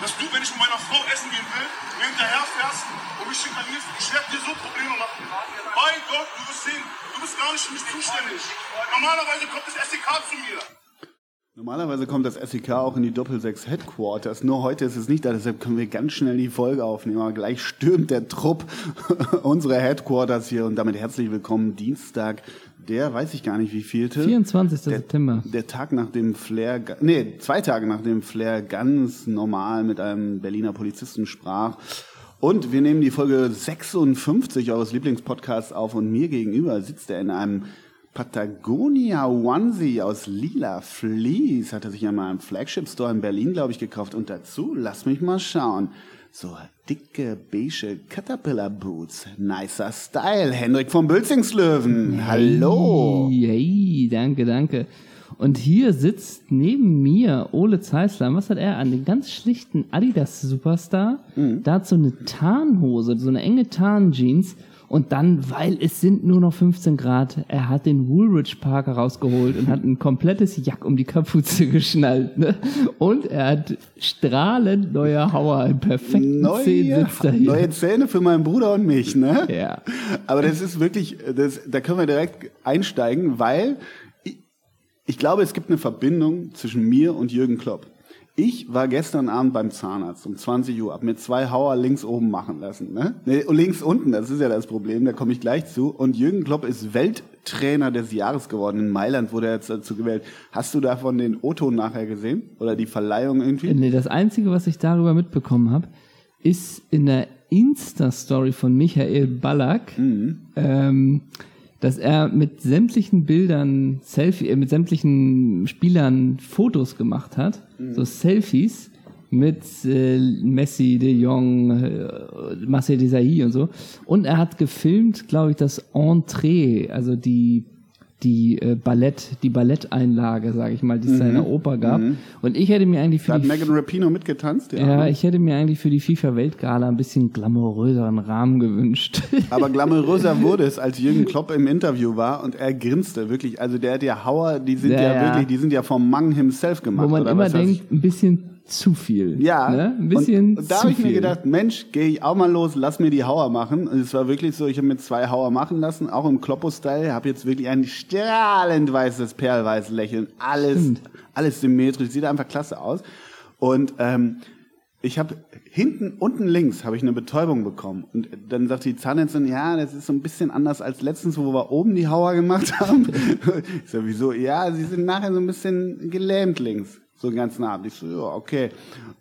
Dass du, wenn ich mit meiner Frau essen gehen will, mir hinterherfährst und mich schikanierst. Ich werde dir so Probleme machen. Mein Gott, du wirst sehen, du bist gar nicht für mich zuständig. Normalerweise kommt das SEK zu mir. Normalerweise kommt das SEK auch in die Doppel-6 Headquarters. Nur heute ist es nicht da, deshalb können wir ganz schnell die Folge aufnehmen. Aber gleich stürmt der Trupp unsere Headquarters hier und damit herzlich willkommen Dienstag, der weiß ich gar nicht wie vielte. 24. Der, September. Der Tag nach dem Flair, nee, zwei Tage nach dem Flair ganz normal mit einem Berliner Polizisten sprach. Und wir nehmen die Folge 56 eures Lieblingspodcasts auf und mir gegenüber sitzt er in einem Patagonia Onesie aus lila Fleece. Hat er sich einmal im Flagship Store in Berlin, glaube ich, gekauft. Und dazu, lass mich mal schauen, so dicke, beige Caterpillar Boots. Nicer Style. Henrik von Bülzingslöwen. Hallo. Hey, danke, danke. Und hier sitzt neben mir Ole Zeisler. Was hat er an? Den ganz schlichten Adidas Superstar. Mhm. Da hat so eine Tarnhose, so eine enge Tarnjeans. Und dann, weil es sind nur noch 15 Grad, er hat den Woolridge Parker rausgeholt und hat ein komplettes Jack um die Kapuze geschnallt. Ne? Und er hat strahlend neue Hauer im perfekten Neue, Zehensitz da hier. neue Zähne für meinen Bruder und mich, ne? Ja. Aber das ist wirklich, das, da können wir direkt einsteigen, weil ich, ich glaube, es gibt eine Verbindung zwischen mir und Jürgen Klopp. Ich war gestern Abend beim Zahnarzt um 20 Uhr, hab mir zwei Hauer links oben machen lassen. Ne? Nee, links unten, das ist ja das Problem, da komme ich gleich zu. Und Jürgen Klopp ist Welttrainer des Jahres geworden. In Mailand wurde er jetzt dazu gewählt. Hast du davon den O-Ton nachher gesehen? Oder die Verleihung irgendwie? Nee, das Einzige, was ich darüber mitbekommen habe, ist in der Insta-Story von Michael Ballack, ähm, dass er mit sämtlichen Bildern, Selfie, äh, mit sämtlichen Spielern Fotos gemacht hat, so Selfies mit äh, Messi, De Jong, äh, Marcel Desailly und so. Und er hat gefilmt, glaube ich, das Entree, also die die äh, Ballett, die Balletteinlage, sage ich mal, die es in der Oper gab. Und ich hätte mir eigentlich für Da hat die Megan Rapino mitgetanzt? ja, ich hätte mir eigentlich für die FIFA-Weltgala ein bisschen glamouröseren Rahmen gewünscht. Aber glamouröser wurde es, als Jürgen Klopp im Interview war und er grinste wirklich. Also der hat ja Hauer, die sind ja, Ja, ja. wirklich, die sind ja vom Mang himself gemacht. Wo man immer denkt, ein bisschen zu viel. Ja, Ne? Ein bisschen und, und da habe ich mir gedacht, Mensch, gehe ich auch mal los, lass mir die Hauer machen. Und es war wirklich so, ich habe mir zwei Hauer machen lassen, auch im Kloppo-Style, habe jetzt wirklich ein strahlend weißes, perlweißes Lächeln. Alles, Stimmt. alles symmetrisch, sieht einfach klasse aus. Und ähm, ich habe hinten, unten links habe ich eine Betäubung bekommen. Und dann sagt die Zahnärztin, ja, das ist so ein bisschen anders als letztens, wo wir oben die Hauer gemacht haben. Ich so, wieso? Ja, sie sind nachher so ein bisschen gelähmt links. So den ganzen Abend. Ich so, ja, okay.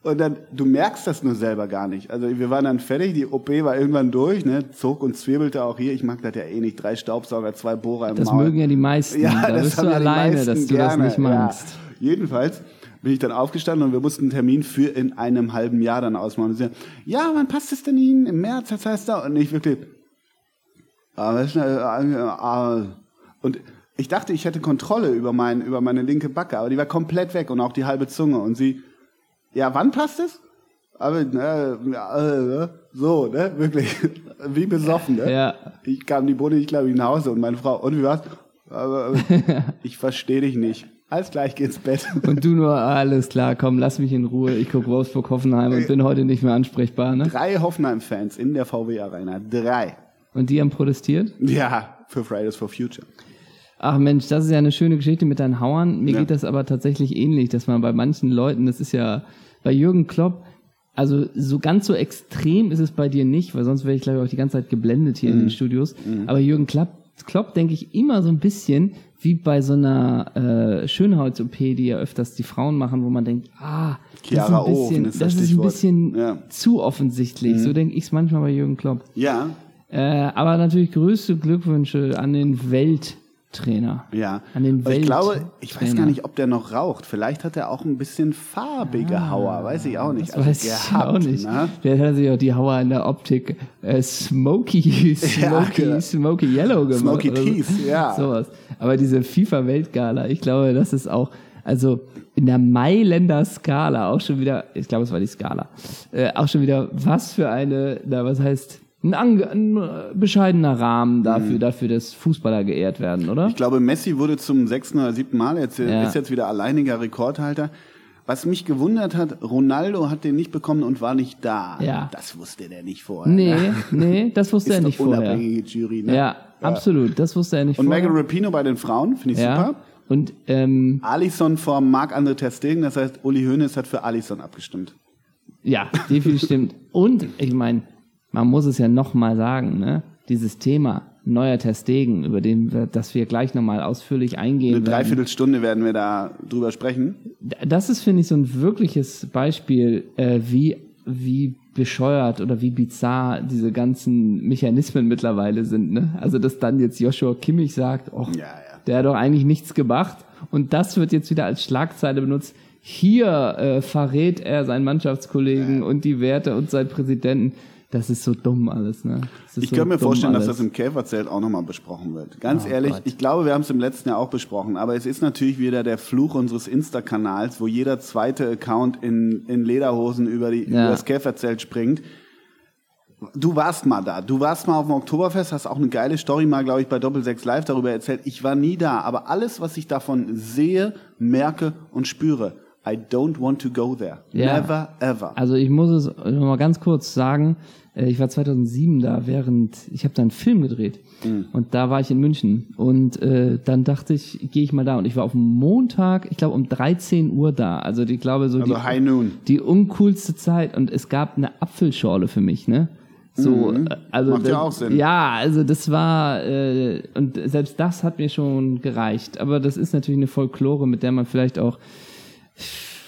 Und dann, du merkst das nur selber gar nicht. Also wir waren dann fertig, die OP war irgendwann durch, ne, zog und zwirbelte auch hier. Ich mag das ja eh nicht. Drei Staubsauger, zwei Bohrer im Das Maul. mögen ja die meisten. Ja, da das bist du ja alleine, dass du gerne. das nicht magst. Ja. Jedenfalls bin ich dann aufgestanden und wir mussten einen Termin für in einem halben Jahr dann ausmachen. Und sie ja, wann passt es denn Ihnen? Im März, das heißt da. Und ich wirklich, ah, was ist denn, äh, ah. und ich dachte, ich hätte Kontrolle über, mein, über meine linke Backe, aber die war komplett weg und auch die halbe Zunge. Und sie, ja, wann passt es? Aber, ja, äh, so, ne, wirklich, wie besoffen, ne? Ja. Ich kam die Bohne, ich glaube, nach Hause und meine Frau, und wie war's? Aber, aber ich verstehe dich nicht. Alles gleich, geh ins Bett. Und du nur, alles klar, komm, lass mich in Ruhe. Ich guck Wolfsburg Hoffenheim und bin heute nicht mehr ansprechbar. Ne? Drei Hoffenheim-Fans in der VW Arena. Drei. Und die haben protestiert? Ja, für Fridays for Future. Ach Mensch, das ist ja eine schöne Geschichte mit deinen Hauern. Mir Ja. geht das aber tatsächlich ähnlich, dass man bei manchen Leuten, das ist ja bei Jürgen Klopp, also so ganz so extrem ist es bei dir nicht, weil sonst wäre ich glaube ich auch die ganze Zeit geblendet hier in Mhm. den Studios. Aber Jürgen Klopp, Klopp denke ich immer so ein bisschen wie bei so einer äh, Schönheits-OP, die ja öfters die Frauen machen, wo man denkt, ah, das ist Chiara ein bisschen, ist das das ist ein bisschen Ja. Mhm. zu offensichtlich. So denke ich es manchmal bei Jürgen Klopp. Ja, Äh, aber natürlich größte Glückwünsche an den Welttrainer. ja. An den Aber ich glaube, ich weiß gar nicht, ob der noch raucht. Vielleicht hat er auch ein bisschen farbige Hauer, weiß ich auch nicht. Ah, Das weiß ich auch nicht. Ne? Vielleicht hat er sich auch die Hauer in der Optik äh, smoky, smoky, Ja, genau. smoky yellow gemacht. Smoky oder so. Teeth, ja. Sowas. Aber diese FIFA-Weltgala, ich glaube, das ist auch, also in der Mailänder Skala auch schon wieder, ich glaube, es war die Skala, äh, auch schon wieder, was für eine, na, was heißt, ein, ein äh, bescheidener Rahmen dafür, dafür, dass Fußballer geehrt werden, oder? Mhm. Ich glaube, Messi wurde zum sechsten oder siebten Mal, jetzt, Ja. ist jetzt wieder alleiniger Rekordhalter. was mich gewundert hat, Ronaldo hat den nicht bekommen und war nicht da. Ja. Das wusste der nicht vorher. Nee, ne? nee, das wusste er nicht vorher. unabhängige Jury, ne? Ja, absolut, das wusste er nicht Und vorher. Megan Rapino bei den Frauen, finde ich ja. super. Und ähm, Alisson vor Marc-André Stegen, das heißt, Uli Hoeneß hat für Alisson abgestimmt. ja, definitiv stimmt. Und ich meine, man muss es ja nochmal sagen, ne? Dieses Thema neuer Testegen, über den wir, das wir gleich nochmal ausführlich eingehen Eine werden. Dreiviertelstunde werden wir da drüber sprechen. Das ist, finde ich, so ein wirkliches Beispiel, äh, wie, wie bescheuert oder wie bizarr diese ganzen Mechanismen mittlerweile sind. Ne? Also, dass dann jetzt Joshua Kimmich sagt, oh, Ja, ja. der hat doch eigentlich nichts gemacht. Und das wird jetzt wieder als Schlagzeile benutzt. Hier äh, verrät er seinen Mannschaftskollegen und die Werte und seinen Präsidenten. Das ist so dumm alles. Ne? Ich so kann mir vorstellen, dass alles. das im Käferzelt auch nochmal besprochen wird. Ganz Oh ehrlich, Gott. ich glaube, wir haben es im letzten Jahr auch besprochen, aber es ist natürlich wieder der Fluch unseres Insta-Kanals, wo jeder zweite Account in, in Lederhosen über, die, Ja. über das Käferzelt springt. Du warst mal da. Du warst mal auf dem Oktoberfest, hast auch eine geile Story mal, glaube ich, bei Doppelsechs Live darüber erzählt. Ich war nie da, aber alles, was ich davon sehe, merke und spüre, I don't want to go there. Ja. Never ever. Also ich muss es noch mal ganz kurz sagen, äh, ich war 2007 da, während ich habe da einen Film gedreht und da war ich in München und äh, dann dachte ich, gehe ich mal da und ich war auf dem Montag, ich glaube um 13 Uhr da, also ich glaube so Also die, High Noon. die uncoolste Zeit und es gab eine Apfelschorle für mich, ne? So, äh, also Macht ja auch Sinn. Ja, also das war äh, und selbst das hat mir schon gereicht. Aber das ist natürlich eine Folklore, mit der man vielleicht auch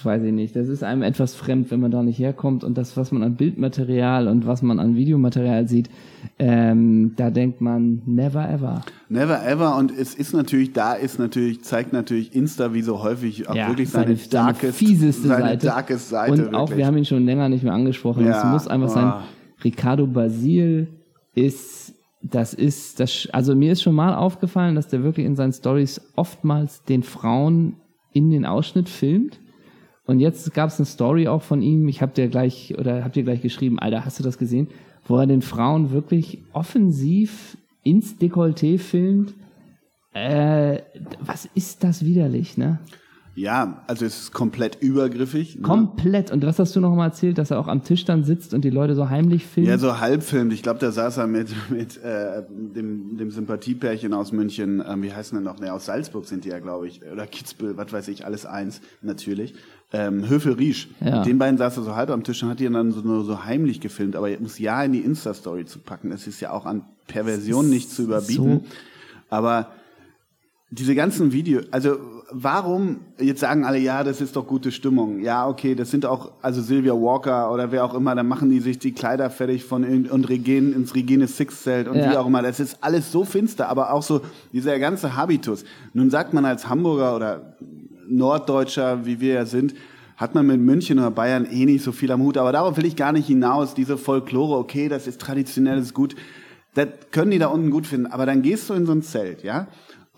weiß ich nicht, das ist einem etwas fremd, wenn man da nicht herkommt und das, was man an Bildmaterial und was man an Videomaterial sieht, ähm, da denkt man never ever. Never ever und es ist natürlich, da ist natürlich, zeigt natürlich Insta wie so häufig auch Ja, wirklich seine, seine, seine darkest, fieseste seine Seite. darkest Seite. und auch, wirklich. wir haben ihn schon länger nicht mehr angesprochen, Ja, es muss einfach sein, ah. Ricardo Basil ist, das ist, das, also mir ist schon mal aufgefallen, dass der wirklich in seinen Stories oftmals den Frauen in den Ausschnitt filmt. Und jetzt gab es eine Story auch von ihm, ich hab dir gleich, oder habt ihr gleich geschrieben, Alter, hast du das gesehen? Wo er den Frauen wirklich offensiv ins Dekolleté filmt. Äh, was ist das widerlich, ne? Ja, also es ist komplett übergriffig. ne? Komplett. Und was hast du noch mal erzählt, dass er auch am Tisch dann sitzt und die Leute so heimlich filmen? Ja, so halbfilmt. Ich glaube, da saß er mit, mit äh, dem, dem Sympathiepärchen aus München. Ähm, wie heißen denn noch? Ne, aus Salzburg sind die ja, glaube ich. Oder Kitzbühel, was weiß ich, alles eins, natürlich. Ähm, Höfel Riesch. Ja. Mit den beiden saß er so halb am Tisch und hat die dann so, nur so heimlich gefilmt. Aber er muss ja in die Insta-Story zu packen. Das ist ja auch an Perversion nicht zu überbieten. Aber diese ganzen Videos, also warum, jetzt sagen alle, ja, das ist doch gute Stimmung. Ja, okay, das sind auch, also Sylvia Walker oder wer auch immer, dann machen die sich die Kleider fertig von und Regen, ins Regine Six Zelt und Ja. wie auch immer. Das ist alles so finster, aber auch so dieser ganze Habitus. Nun sagt man als Hamburger oder Norddeutscher, wie wir ja sind, hat man mit München oder Bayern eh nicht so viel am Hut. Aber darauf will ich gar nicht hinaus. Diese Folklore, okay, das ist traditionell, das ist gut. Das können die da unten gut finden. Aber dann gehst du in so ein Zelt, ja?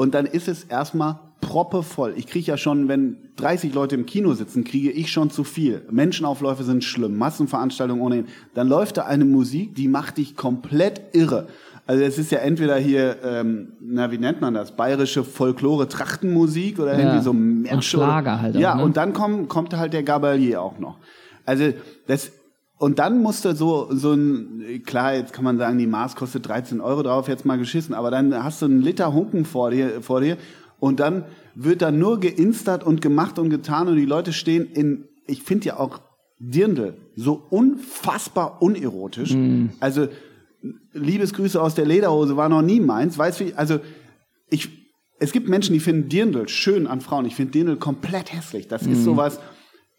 Und dann ist es erstmal proppevoll. Ich kriege ja schon, wenn 30 Leute im Kino sitzen, kriege ich schon zu viel. Menschenaufläufe sind schlimm, Massenveranstaltungen ohnehin. Dann läuft da eine Musik, die macht dich komplett irre. Also es ist ja entweder hier, ähm, na wie nennt man das, bayerische Folklore-Trachtenmusik oder Ja. irgendwie so Märsche Schlager halt auch, Ja, ne? und dann kommt, kommt halt der Gabalier auch noch. Also das und dann musste so so ein klar jetzt kann man sagen die Maß kostet 13 Euro drauf jetzt mal geschissen, aber dann hast du einen Liter Hunken vor dir vor dir und dann wird da nur geinstert und gemacht und getan und die Leute stehen in ich finde ja auch Dirndl so unfassbar unerotisch. Also Liebesgrüße aus der Lederhose war noch nie meins. Weißt du, wie, also ich, es gibt Menschen, die finden Dirndl schön an Frauen. Ich finde Dirndl komplett hässlich. Das ist sowas,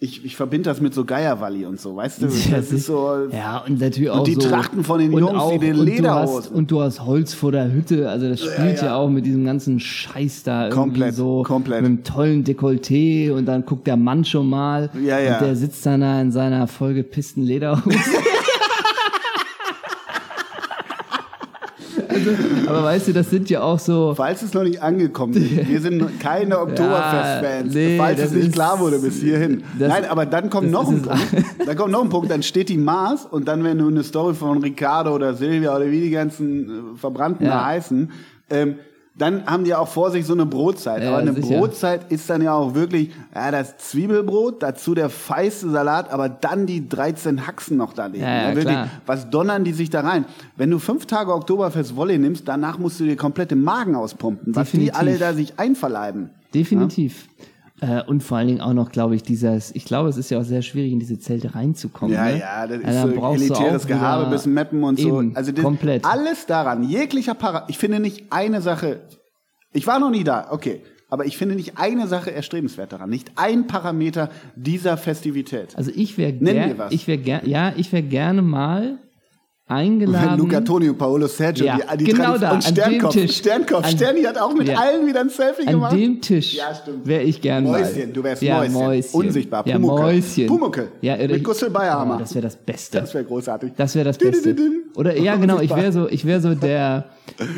ich, ich verbinde das mit so Geierwalli und so, weißt du? Das ist so, Ja, und natürlich auch die so, Trachten von den und Jungs, die den und du Lederhosen. hast, und du hast Holz vor der Hütte, also das spielt ja, auch mit diesem ganzen Scheiß da irgendwie Komplett, so komplett. mit einem tollen Dekolleté und dann guckt der Mann schon mal Ja, ja. und der sitzt dann da in seiner vollgepissten Lederhose. also, aber weißt du, das sind ja auch so Falls es noch nicht angekommen ist, wir sind keine Oktoberfest-Fans. nee, Falls es nicht ist- klar wurde bis hierhin. das- Nein, aber dann kommt noch ein. Punkt. Dann kommt noch ein Punkt, dann steht die Maß und dann, wenn du eine Story von Ricardo oder Silvia oder wie die ganzen äh, Verbrannten Ja. heißen, ähm, dann haben die auch vor sich so eine Brotzeit. Ja, aber eine sicher. Brotzeit ist dann ja auch wirklich, ja, das Zwiebelbrot, dazu der feiste Salat, aber dann die 13 Haxen noch daneben. Ja, ja, wirklich, klar. was donnern die sich da rein? Wenn du fünf Tage Oktoberfest Volley nimmst, danach musst du dir komplett den Magen auspumpen, was die alle da sich einverleiben. Definitiv. Äh, und vor allen Dingen auch noch, glaube ich, dieses, ich glaube, es ist ja auch sehr schwierig, in diese Zelte reinzukommen. Ja, ne? ja, das ist Also dann so brauchst du elitäres Gehabe bis Meppen und so. Eben, Also das, komplett. alles daran, jeglicher Para. Ich finde nicht eine Sache. Ich war noch nie da, okay. Aber ich finde nicht eine Sache erstrebenswert daran. Nicht ein Parameter dieser Festivität. Also ich wäre Nenn ger mir was. ich wäre ger ja, ich wäre gerne mal Wenn eingeladen. Luca Toni und Paolo Sergio, Ja, die, die genau Tradition- da, und an dem Sternkopf. Tisch. Sternkopf. An- Sterni hat auch mit Ja. allen wieder ein Selfie An gemacht. dem Tisch Ja, stimmt. wäre ich gern mal. Mäuschen, du wärst ja, Mäuschen. Mäuschen. Unsichtbar, Ja, Pumuckel. Mäuschen. Pumuckel. Ja, oder Mit ich- Gustl Bayerhammer. Oh, das wäre das Beste. Das wäre großartig. Das wäre das Beste. Oder ja, genau, ich wäre so, ich wäre so der,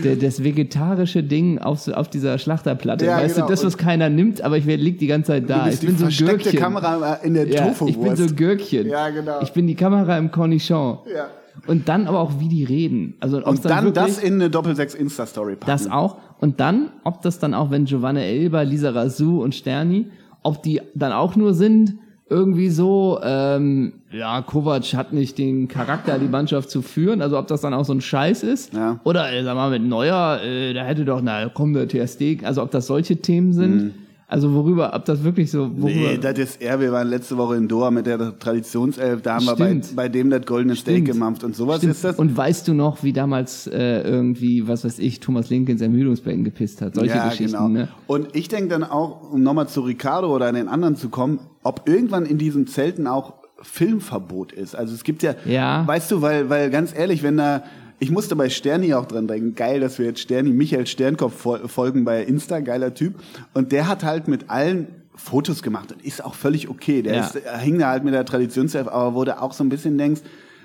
der das vegetarische Ding auf, auf dieser Schlachterplatte. Ja, weißt genau. du, das, was keiner nimmt, aber ich wär, lieg die ganze Zeit da. Ich bin so Gürkchen. Kamera in der ja, ich bin so Gürkchen. Ja, genau. Ich bin die Kamera im Cornichon. Ja. Und dann aber auch, wie die reden. Also, ob's Und dann wirklich, das in eine Doppel-6 Insta-Story packen. das auch. Und dann, ob das dann auch, wenn Giovanna Elber, Lisa Razou und Sterni, ob die dann auch nur sind, irgendwie so, ähm, ja, Kovac hat nicht den Charakter, die Mannschaft zu führen, also ob das dann auch so ein Scheiß ist. Ja. Oder, äh, sag mal, mit Neuer, äh, da hätte doch, na, komm, der TSD, also ob das solche Themen sind. Also worüber, ob das wirklich so, worüber. Nee, das ist er. Wir waren letzte Woche in Doha mit der Traditionself. Da haben wir bei, bei dem das goldene Steak gemacht. Und sowas Stimmt. ist das. Und weißt du noch, wie damals äh, irgendwie, was weiß ich, Thomas Link ins Ermüdungsbecken gepisst hat? Solche ja, Geschichten, genau. ne? Und ich denke dann auch, um nochmal zu Ricardo oder an den anderen zu kommen, ob irgendwann in diesen Zelten auch Filmverbot ist. Also es gibt ja, Ja. weißt du, weil, weil ganz ehrlich, wenn da, ich musste bei Sterni auch dran denken, geil, dass wir jetzt Sterni, Michael Sternkopf fol- folgen bei Insta, geiler Typ. Und der hat halt mit allen Fotos gemacht und ist auch völlig okay. Der Ja. ist, er hing da halt mit der Traditionself, aber du auch so ein bisschen denkst,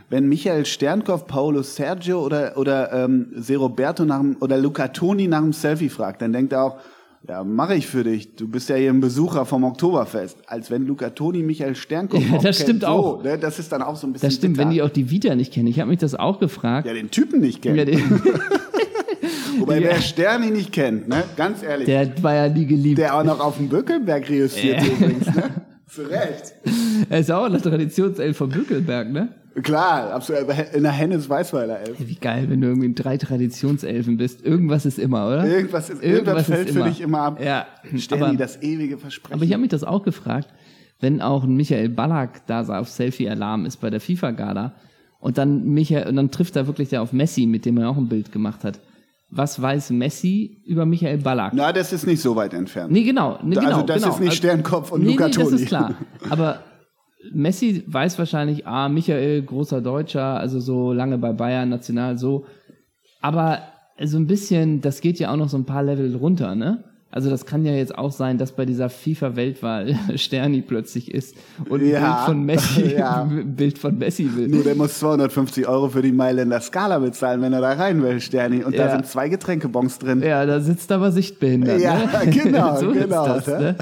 wenn Michael Sternkopf, Paolo Sergio oder, oder ähm, Se Roberto nach dem, oder Luca Toni nach dem Selfie fragt, dann denkt er auch, ja, mache ich für dich. Du bist ja hier ein Besucher vom Oktoberfest. Als wenn Luca Toni Michael Sternkopf Ja, das kennt. stimmt so, auch. Ne? Das ist dann auch so ein bisschen Das stimmt, bitter. wenn die auch die Vita nicht kennen. Ich habe mich das auch gefragt. ja, den Typen nicht kennen. Ja, der, Wobei, Ja. wer Sterni nicht kennt, ne? ganz ehrlich, der, der war ja nie geliebt. auch noch auf dem Böckelberg reüssiert übrigens. Ne? Zu Recht. Er ist auch eine Traditionself von Bückelberg, ne? Klar, absolut. In der Hennes Weißweiler Elf. Wie geil, wenn du irgendwie in drei Traditionselfen bist. Irgendwas ist immer, oder? Irgendwas, ist, irgendwas fällt für dich immer ab. Ja, Sterni, aber, das ewige Versprechen. aber ich habe mich das auch gefragt, wenn auch ein Michael Ballack da auf Selfie-Alarm ist bei der FIFA-Gala und dann Michael, und dann trifft er wirklich der auf Messi, mit dem er auch ein Bild gemacht hat. Was weiß Messi über Michael Ballack? Na, das ist nicht so weit entfernt. Nee, genau. Nee, Also genau, das genau. ist nicht Sternkopf und nee, Luca nee, das Toni. ist klar. Aber Messi weiß wahrscheinlich, ah, Michael, großer Deutscher, also so lange bei Bayern, national, so. Aber so ein bisschen, das geht ja auch noch so ein paar Level runter, ne? Also das kann ja jetzt auch sein, dass bei dieser FIFA-Weltwahl Sterni plötzlich ist und ein Ja, Bild von Messi, ja. ein Bild von Messi will. Nur der muss 250 Euro für die Mailänder Skala bezahlen, wenn er da rein will, Sterni. Und da Ja. sind zwei Getränkebons drin. Ja, da sitzt aber sichtbehindert. Ja, ne? genau, so genau, Ist das, ne?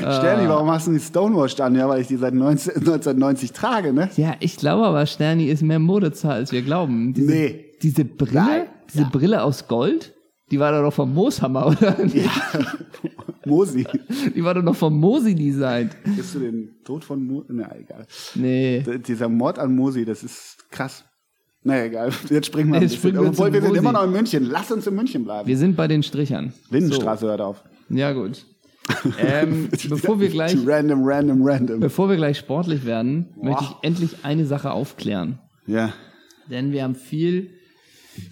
Sterni, warum hast du die Stonewashed an? Ja, weil ich die seit 19, 1990 trage, ne? Ja, ich glaube aber, Sterni ist mehr Modezahl, als wir glauben. Diese, Nee. Diese Brille, Nein. diese. Brille aus Gold, die war doch noch vom Mooshammer, oder? Mosi. Die war doch noch vom Mosi designt. Bist du den Tod von Mosi? Na, egal. Nee. D- Dieser Mord an Mosi, das ist krass. Na egal, jetzt springen wir Jetzt springen wir Obwohl, wir sind Mosi. immer noch in München. Lass uns in München bleiben. Wir sind bei den Strichern. Lindenstraße hört auf. So. Ja, gut. Ähm, bevor wir gleich, Random, random, random. bevor wir gleich sportlich werden, möchte ich endlich eine Sache aufklären. Ja. Denn wir haben viel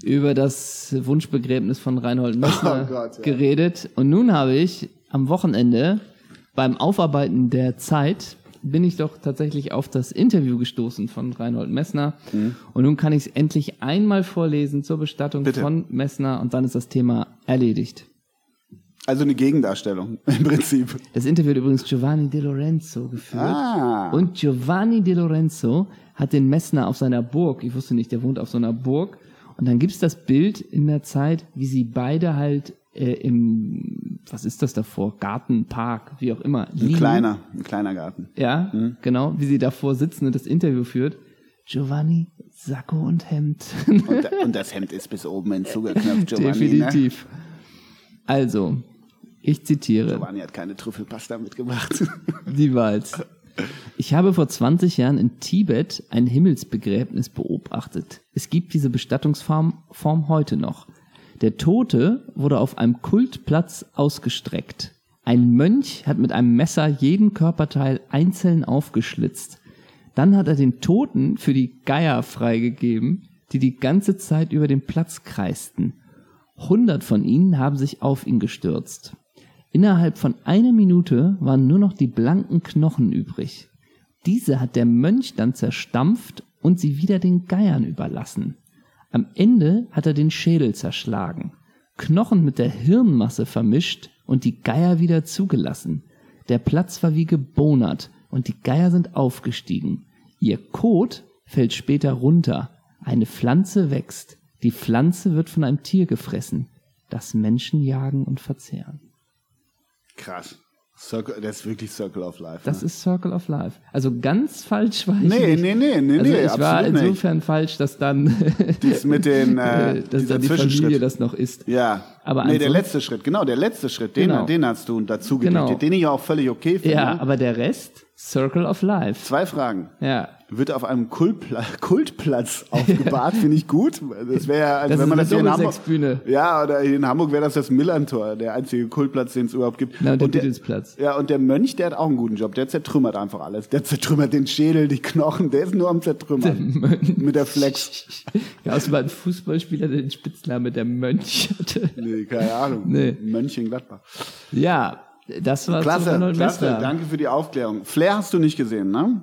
über das Wunschbegräbnis von Reinhold Messner Oh Gott, ja. geredet. Und nun habe ich am Wochenende beim Aufarbeiten der Zeit bin ich doch tatsächlich auf das Interview gestoßen von Reinhold Messner. Mhm. Und nun kann ich es endlich einmal vorlesen zur Bestattung Bitte. von Messner und dann ist das Thema erledigt. Also eine Gegendarstellung im Prinzip. Das Interview hat übrigens Giovanni De Lorenzo geführt. Ah. Und Giovanni De Lorenzo hat den Messner auf seiner Burg, ich wusste nicht, der wohnt auf so einer Burg. Und dann gibt's das Bild in der Zeit, wie sie beide halt äh, im, was ist das davor, Garten, Park, wie auch immer, Ein liegen. kleiner, ein kleiner Garten. Ja, genau, wie sie davor sitzen und das Interview führt. Giovanni, Sakko und Hemd. Und, und das Hemd ist bis oben hinzugeknöpft, Giovanni. Ne? Definitiv. Also, ich zitiere. Giovanni hat keine Trüffelpasta mitgebracht. Die Wahrheit. Ich habe vor 20 Jahren in Tibet ein Himmelsbegräbnis beobachtet. Es gibt diese Bestattungsform Form heute noch. Der Tote wurde auf einem Kultplatz ausgestreckt. Ein Mönch hat mit einem Messer jeden Körperteil einzeln aufgeschlitzt. Dann hat er den Toten für die Geier freigegeben, die die ganze Zeit über den Platz kreisten. Hundert von ihnen haben sich auf ihn gestürzt. Innerhalb von einer Minute waren nur noch die blanken Knochen übrig. Diese hat der Mönch dann zerstampft und sie wieder den Geiern überlassen. Am Ende hat er den Schädel zerschlagen, Knochen mit der Hirnmasse vermischt und die Geier wieder zugelassen. Der Platz war wie gebonert und die Geier sind aufgestiegen. Ihr Kot fällt später runter. Eine Pflanze wächst. Die Pflanze wird von einem Tier gefressen, das Menschen jagen und verzehren. Krass. Circle, das ist wirklich Circle of Life. Das ne? ist Circle of Life. Also ganz falsch war ich Nee, nicht. nee, nee, nee, also nee, ich war insofern falsch, dass dann, Dies mit den, äh, dass dieser dann die Zwischenschritt. Familie das noch ist. Ja, Aber nee, der letzte Schritt, genau, der letzte Schritt, den, Genau. den hast du dazu Genau. den ich auch völlig okay finde. Ja, aber der Rest, Circle of Life. Zwei Fragen. Ja. Wird auf einem Kultpla Kultplatz aufgebahrt, finde ich gut. Das wäre ja, als Das wenn man das hier in Hamburg. Ja, oder in Hamburg wäre das das Millantor, der einzige Kultplatz, den es überhaupt gibt. Na, und der der, Didelsplatz. ja, und der Mönch, der hat auch einen guten Job. Der zertrümmert einfach alles. Der zertrümmert den Schädel, die Knochen. Der ist nur am Zertrümmern. Mit der Flex. Ja, es war ein Fußballspieler, der den Spitznamen der Mönch hatte. Nee, keine Ahnung. Nee. Mönchengladbach. Ja, das war Klasse, klasse. Danke für die Aufklärung. Flair hast du nicht gesehen, ne?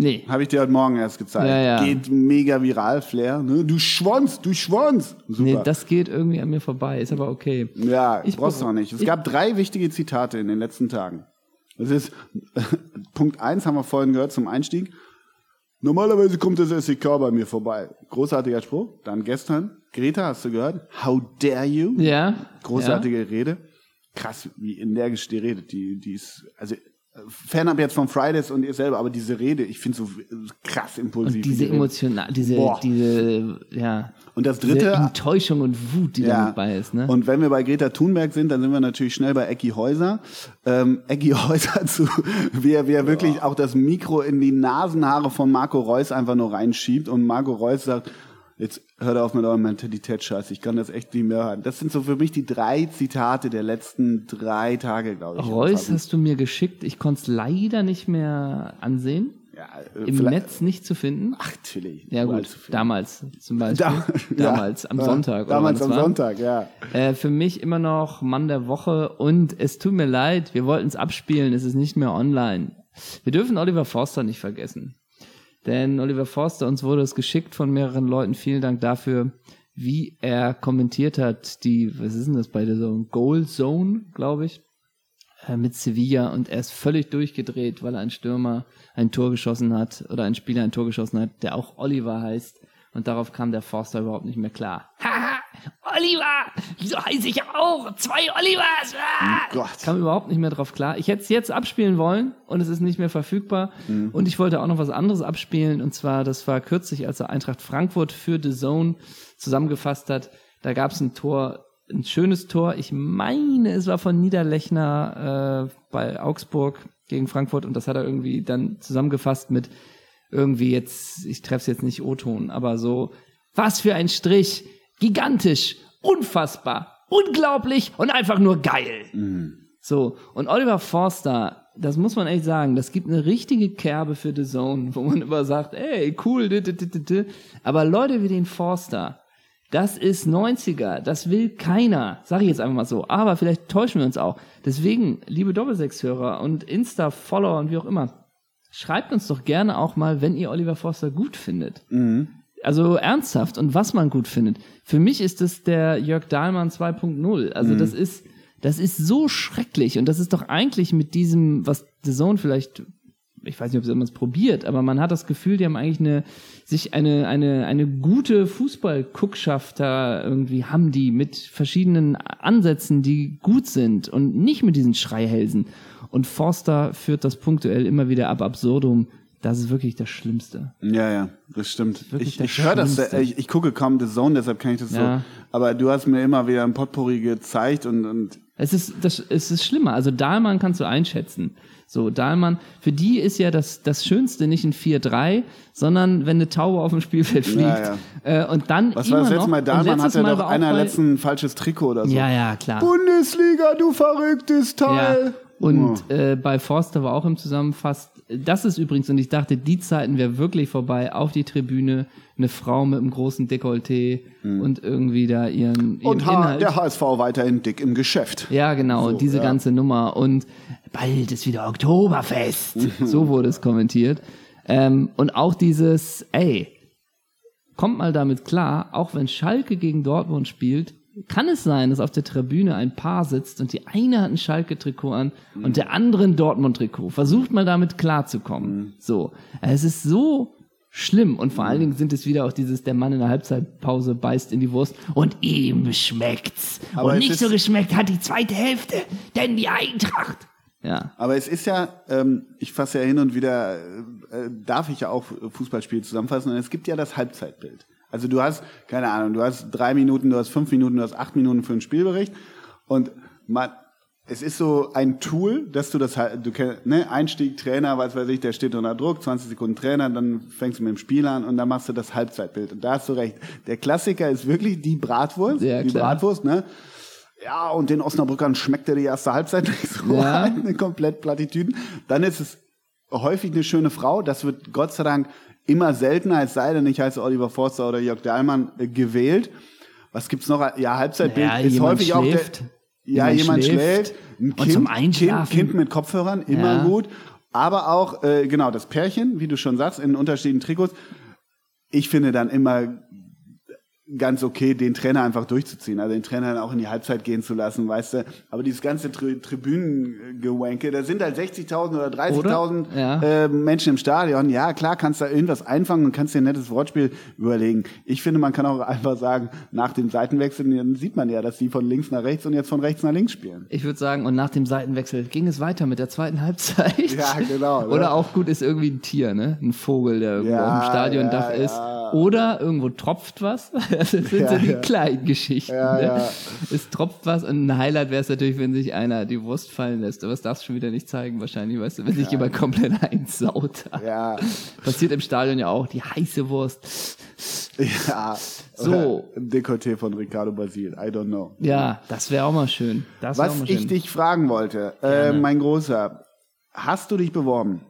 Nee. Habe ich dir heute Morgen erst gezeigt. Ja, ja. Geht mega viral, Flair. Ne? Du schwonst, du schwonst. Super. Nee, das geht irgendwie an mir vorbei, ist aber okay. ja, Ich brauchst du brauch- auch nicht. Es gab drei wichtige Zitate in den letzten Tagen. Das ist Punkt eins haben wir vorhin gehört zum Einstieg. Normalerweise kommt das SEK bei mir vorbei. Großartiger Spruch. Dann gestern, Greta, hast du gehört? How dare you? Ja. Großartige Rede. Krass, wie energisch die redet. Die, die ist, also fernab jetzt von Fridays und ihr selber, aber diese Rede, ich finde so krass impulsiv. Und diese emotional, diese, Boah. diese, ja. Und das dritte, Enttäuschung und Wut, die da ja. mit bei ist, ne? Und wenn wir bei Greta Thunberg sind, dann sind wir natürlich schnell bei Ecki Häuser. Ähm, Ecki Häuser zu, wie er, wie er wirklich auch das Mikro in die Nasenhaare von Marco Reus einfach nur reinschiebt und Marco Reus sagt, jetzt hört auf mit eurem Mentalitätsscheiß, ich kann das echt nicht mehr hören. Das sind so für mich die drei Zitate der letzten drei Tage, glaube ich. Reus hast du mir geschickt. Ich konnte es leider nicht mehr ansehen. ja, äh, Im Netz nicht zu finden. Ach, natürlich. Ja gut, damals zum Beispiel. Da- damals, ja, am Sonntag. Damals am war. Sonntag, ja. Äh, für mich immer noch Mann der Woche und es tut mir leid, wir wollten es abspielen, es ist nicht mehr online. Wir dürfen Oliver Forster nicht vergessen. Denn Oliver Forster, uns wurde es geschickt von mehreren Leuten. Vielen Dank dafür, wie er kommentiert hat, die, was ist denn das bei der so Goal Zone, glaube ich, äh, mit Sevilla und er ist völlig durchgedreht, weil er ein Stürmer ein Tor geschossen hat oder ein Spieler ein Tor geschossen hat, der auch Oliver heißt. Und darauf kam der Forster überhaupt nicht mehr klar. Haha, Oliver! So heiße ich auch! Zwei Olivers! Ah! Gott. Kam überhaupt nicht mehr drauf klar. Ich hätte es jetzt abspielen wollen und es ist nicht mehr verfügbar. Und ich wollte auch noch was anderes abspielen. Und zwar, das war kürzlich, als er Eintracht Frankfurt für The Zone zusammengefasst hat. Da gab es ein Tor, ein schönes Tor. Ich meine, es war von Niederlechner äh, bei Augsburg gegen Frankfurt. Und das hat er irgendwie dann zusammengefasst mit irgendwie jetzt, ich treffe es jetzt nicht O-Ton, aber so, was für ein Strich, gigantisch, unfassbar, unglaublich und einfach nur geil. So, und Oliver Forster, das muss man echt sagen, das gibt eine richtige Kerbe für The Zone, wo man immer sagt, ey, cool, di, di, di, di, di. aber Leute wie den Forster, das ist 90er, das will keiner, sag ich jetzt einfach mal so, aber vielleicht täuschen wir uns auch. Deswegen, liebe Doppelsechs-Hörer und Insta-Follower und wie auch immer, schreibt uns doch gerne auch mal, wenn ihr Oliver Forster gut findet. Also ernsthaft und was man gut findet. Für mich ist es der Jörg Dahlmann 2.0. Also das ist, das ist so schrecklich und das ist doch eigentlich mit diesem, was The Zone vielleicht, ich weiß nicht, ob sie es probiert, aber man hat das Gefühl, die haben eigentlich eine, sich eine, eine, eine gute Fußball-Guckschaft da irgendwie haben die mit verschiedenen Ansätzen, die gut sind und nicht mit diesen Schreihälsen. Und Forster führt das punktuell immer wieder ab absurdum Das ist wirklich das Schlimmste. Ja, ja, das stimmt. wirklich Ich, das ich höre das, Schlimmste. ich, ich gucke kaum The Zone, deshalb kann ich das Ja. so. Aber du hast mir immer wieder ein Potpourri gezeigt und, und Es ist, das, es ist schlimmer. Also Dahlmann kannst du einschätzen. So, Dahlmann, für die ist ja das, das Schönste nicht ein 4-3, sondern wenn eine Taube auf dem Spielfeld fliegt. Ja, Äh, und dann was immer war das letzte noch, Mal? Dahlmann hatte Mal doch einer letzten ein falsches Trikot oder so. Ja, ja, klar. Bundesliga, du verrücktes Teil. Ja. Und äh, bei Forster war auch im Zusammenfass. Das ist übrigens, und ich dachte, die Zeiten wäre wirklich vorbei. Auf die Tribüne, eine Frau mit einem großen Dekolleté und irgendwie da ihren, ihren. Und der HSV weiterhin dick im Geschäft. Ja, genau, So, diese ja. ganze Nummer. Und bald ist wieder Oktoberfest. so wurde es kommentiert. Ähm, und auch dieses, ey, kommt mal damit klar, auch wenn Schalke gegen Dortmund spielt, kann es sein, dass auf der Tribüne ein Paar sitzt und die eine hat ein Schalke-Trikot an und der andere ein Dortmund-Trikot. Versucht mal damit klarzukommen. So. Es ist so schlimm und vor allen Dingen sind es wieder auch dieses, der Mann in der Halbzeitpause beißt in die Wurst und ihm schmeckt's. Aber und nicht so geschmeckt hat die zweite Hälfte, denn die Eintracht. Ja. Aber es ist ja, ähm, ich fasse ja hin und wieder, äh, darf ich ja auch Fußballspiele zusammenfassen, und es gibt ja das Halbzeitbild. Also du hast, keine Ahnung, du hast drei Minuten, du hast fünf Minuten, du hast acht Minuten für einen Spielbericht und man, es ist so ein Tool, dass du das halt, du kennst, ne, Einstieg, Trainer, was weiß ich, der steht unter Druck, 20 Sekunden Trainer, dann fängst du mit dem Spiel an und dann machst du das Halbzeitbild. Und da hast du recht. Der Klassiker ist wirklich die Bratwurst, Ja, die klar. Bratwurst, ne? Ja, und den Osnabrückern schmeckte die erste Halbzeit nicht so Ja. eine komplett Plattitüden. Dann ist es häufig eine schöne Frau. Das wird Gott sei Dank immer seltener, es sei denn, ich heiße Oliver Forster oder Jörg Dahlmann äh, gewählt. Was gibt's noch? Ja, Halbzeitbild Ja, ist häufig schläft. auch der, ja, jemand, Jemand schläft. Ein Und kind, zum Einschlafen. Kind, kind mit Kopfhörern, immer Ja. gut. Aber auch, äh, genau, das Pärchen, wie du schon sagst, in unterschiedlichen Trikots. Ich finde dann immer ganz okay, den Trainer einfach durchzuziehen, also den Trainer dann auch in die Halbzeit gehen zu lassen, weißt du. Aber dieses ganze Tri Tribünengewanke, da sind halt 60.000 oder 30.000 Oder? Ja. äh, Menschen im Stadion. Ja, klar, kannst da irgendwas einfangen und kannst dir ein nettes Wortspiel überlegen. Ich finde, man kann auch einfach sagen, nach dem Seitenwechsel dann sieht man ja, dass die von links nach rechts und jetzt von rechts nach links spielen. Ich würde sagen, und nach dem Seitenwechsel ging es weiter mit der zweiten Halbzeit. Ja, genau, ne? Oder auch gut ist irgendwie ein Tier, ne? Ein Vogel, der irgendwo Ja, auf dem Stadiondach ja, ist. Oder irgendwo tropft was. Das sind Ja, so die ja. kleinen Geschichten. Ja, ne? Es tropft was und ein Highlight wäre es natürlich, wenn sich einer die Wurst fallen lässt. Aber das darfst du schon wieder nicht zeigen, wahrscheinlich, weißt du, wenn sich jemand komplett einsaut. Ja, Passiert im Stadion ja auch, die heiße Wurst. ja. So. Ein Dekolleté von Ricardo Basil, I don't know. Ja, das wäre auch mal schön. Das Was mal ich schön. dich fragen wollte, äh, mein Großer, hast du dich beworben?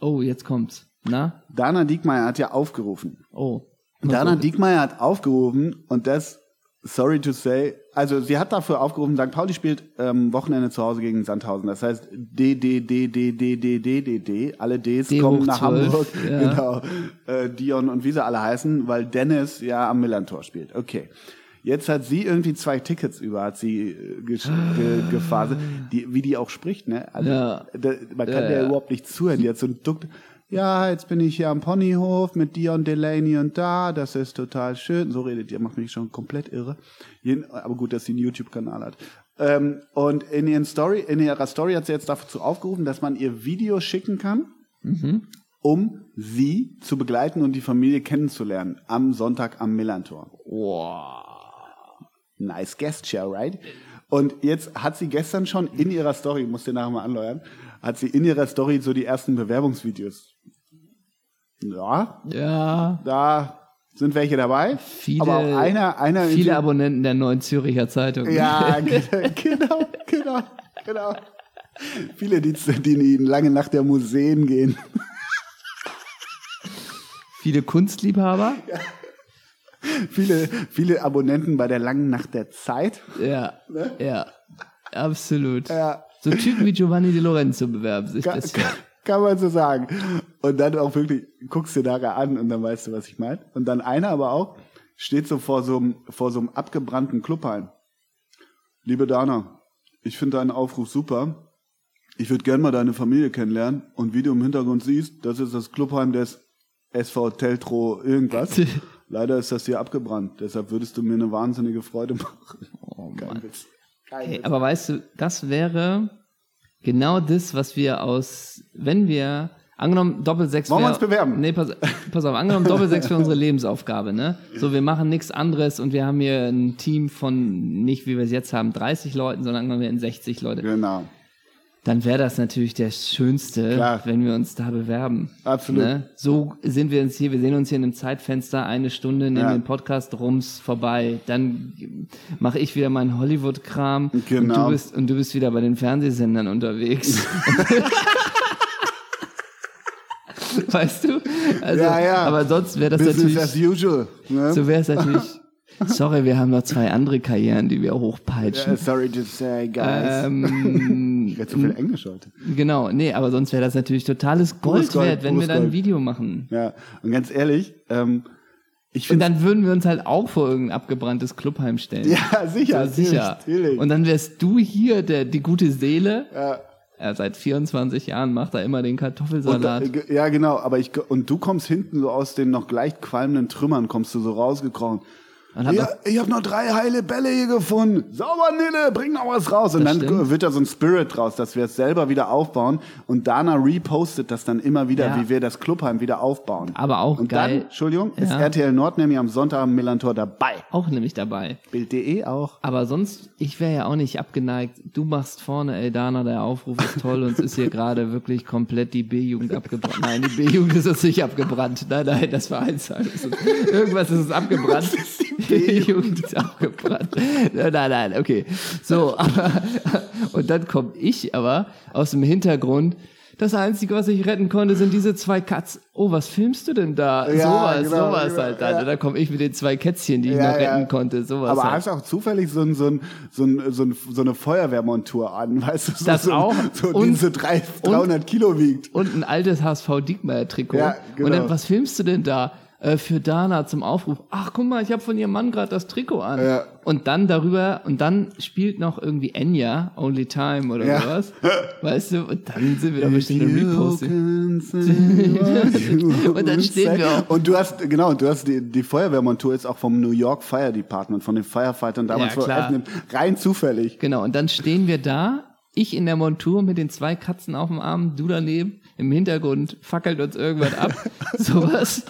Oh, jetzt kommt's. Na? Dana Diekmeyer hat ja aufgerufen. Oh. Dana Diekmeyer hat aufgerufen und das, sorry to say, also sie hat dafür aufgerufen, St. Pauli spielt ähm, Wochenende zu Hause gegen Sandhausen. Das heißt D, D, D, D, D, D, D, D, D. Alle Ds D kommen nach 12, Hamburg. ja. Genau. Äh, Dion und wie sie alle heißen, weil Dennis ja am Millantor spielt. Okay. Jetzt hat sie irgendwie zwei Tickets über, hat sie äh, gesch- ge gefaselt, die, wie die auch spricht, ne? Also, Ja. da, man kann Ja, der ja. überhaupt nicht zuhören. Die hat so ein Duck. Ja, jetzt bin ich hier am Ponyhof mit Dion Delaney und da. Das ist total schön. So redet ihr, macht mich schon komplett irre. Aber gut, dass sie einen YouTube-Kanal hat. Ähm, und in, ihren Story, in ihrer Story hat sie jetzt dazu aufgerufen, dass man ihr Video schicken kann, um sie zu begleiten und die Familie kennenzulernen am Sonntag am Millantor. Nice guest share, right? Und jetzt hat sie gestern schon in ihrer Story, muss den nachher mal anleuern, hat sie in ihrer Story so die ersten Bewerbungsvideos. Ja, Ja. da sind welche dabei. Viele, aber auch einer, einer in viele Abonnenten der Neuen Züricher Zeitung. Ja, genau, genau, genau. Viele, die, die lange nach der Museen gehen. Viele Kunstliebhaber. Viele, viele Abonnenten bei der langen Nacht der Zeit. Ja. Ja. Absolut. Ne? Ja. So Typen wie Giovanni Di Lorenzo bewerben sich Kann, bisher. kann, kann man so sagen. Und dann auch wirklich, guckst du nachher an und dann weißt du, was ich meine. Und dann einer aber auch, steht so vor so einem, vor so einem abgebrannten Clubheim. Liebe Dana, ich finde deinen Aufruf super. Ich würde gern mal deine Familie kennenlernen. Und wie du im Hintergrund siehst, das ist das Clubheim des SV Teltro irgendwas. Leider ist das hier abgebrannt. Deshalb würdest du mir eine wahnsinnige Freude machen. Oh Kein. Witz. Witz. aber weißt du, das wäre genau das, was wir aus, wenn wir Angenommen, Doppelsechs Wollen wir uns bewerben? Nee, pass, pass auf, angenommen, Doppelsechs für unsere Lebensaufgabe, ne? So, wir machen nichts anderes und wir haben hier ein Team von, nicht wie wir es jetzt haben, 30 Leuten, sondern angenommen, wir hätten 60 Leute. Genau. Dann wäre das natürlich der Schönste, Klar. wenn wir uns da bewerben. Absolut. Ne? So sind wir uns hier, wir sehen uns hier in einem Zeitfenster, eine Stunde, nehmen Ja. den Podcast rums vorbei. Dann mache ich wieder meinen Hollywood-Kram und, Genau. du bist, und du bist wieder bei den Fernsehsendern unterwegs. weißt du? Also, Ja, ja. Aber sonst wäre das Business as natürlich, usual. Ne? so wäre es natürlich, sorry, wir haben noch zwei andere Karrieren, die wir hochpeitschen. Uh, sorry to say, guys. Ähm, ich rede zu viel Englisch heute. Genau, nee, aber sonst wäre das natürlich totales Gold, Gold, wert, wenn wir da ein. Video machen. Ja, und ganz ehrlich, ähm, ich Und dann würden wir uns halt auch vor irgendein abgebranntes Clubheim stellen. Ja, sicher, So, sicher. natürlich. Und dann wärst du hier der, die gute Seele. Ja. Er seit 24 Jahren macht er immer den Und, Kartoffelsalat. äh, ge- ja, genau, aber ich, und du kommst hinten so aus den noch gleich qualmenden Trümmern, kommst du so rausgekrochen. Ja, ich habe noch drei heile Bälle hier gefunden. Sauber, Nille, bring noch was raus. Und Das dann stimmt. wird da so ein Spirit draus, dass wir es selber wieder aufbauen. Und Dana repostet das dann immer wieder, Ja. wie wir das Clubheim wieder aufbauen. Aber auch Und geil. dann, Entschuldigung, ist Ja. RTL Nord nämlich am Sonntag am Millantor dabei. auch nämlich dabei. Bild.de auch. Aber sonst, ich wäre ja auch nicht abgeneigt. Du machst vorne, Eldana, der Aufruf ist toll. Uns ist hier gerade wirklich komplett die B-Jugend abgebrannt. Nein, die B-Jugend ist uns nicht abgebrannt. Nein, nein, das Vereinsheim ist uns, irgendwas ist uns abgebrannt. Ist abgebrannt. Nein, nein, nein, okay. So, aber, und dann komme ich aber aus dem Hintergrund. Das Einzige, was ich retten konnte, sind diese zwei Katzen. Oh, was filmst du denn da? Ja, sowas, genau, sowas genau, halt dann. ja. Da komme ich mit den zwei Kätzchen, die ich Ja, noch ja. retten konnte. Sowas Aber halt. hast auch zufällig so, ein, so, ein, so, ein, so, ein, so, ein, so eine Feuerwehrmontur an, weißt du? So, Das so, auch. So, die Und- so drei, 300 Kilo wiegt. und ein altes HSV-Diekmeyer-Trikot. Ja, genau. Und dann, was filmst du denn da? Äh, für Dana zum Aufruf. Ach, guck mal, ich habe von ihrem Mann gerade das Trikot an. Ja. Und dann darüber, und dann spielt noch irgendwie Enya, Only Time oder Ja. sowas. Weißt du, und dann sind wir da bestimmt im Reposting. und dann stehen wir auch- Und du hast, genau, du hast die, die Feuerwehrmontur ist auch vom New York Fire Department, von den Firefightern damals Ja. Rein zufällig. Genau, und dann stehen wir da, ich in der Montur mit den zwei Katzen auf dem Arm, du daneben, im Hintergrund fackelt uns irgendwas ab, sowas.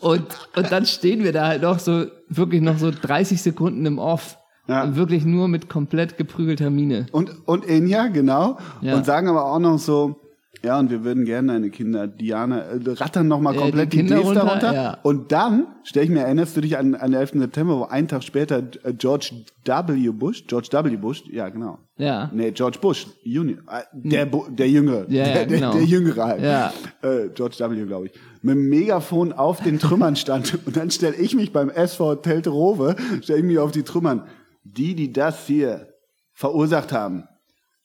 Und, und dann stehen wir da halt noch so, wirklich noch so 30 Sekunden im Off. Ja. Und wirklich nur mit komplett geprügelter Mine. Und, und Enya, genau. Ja. Und sagen aber auch noch so, ja, und wir würden gerne deine Kinder, Diana, äh, rattern nochmal Äh, komplett die die, Kinder runter, runter. ja. Und dann, stell ich mir, erinnerst du dich an, an den 11. September, wo einen Tag später äh, George W. Bush, George W. Bush, ja, genau. Ja. Nee, George Bush, Junior, äh, der, Bu- der Jüngere, ja, der, der, genau. der Jüngere halt. Ja. Äh, George W., glaube ich. Mit dem Megafon auf den Trümmern stand. Und dann stelle ich mich beim SV Telterove, stelle ich mich auf die Trümmern. Die, die das hier verursacht haben,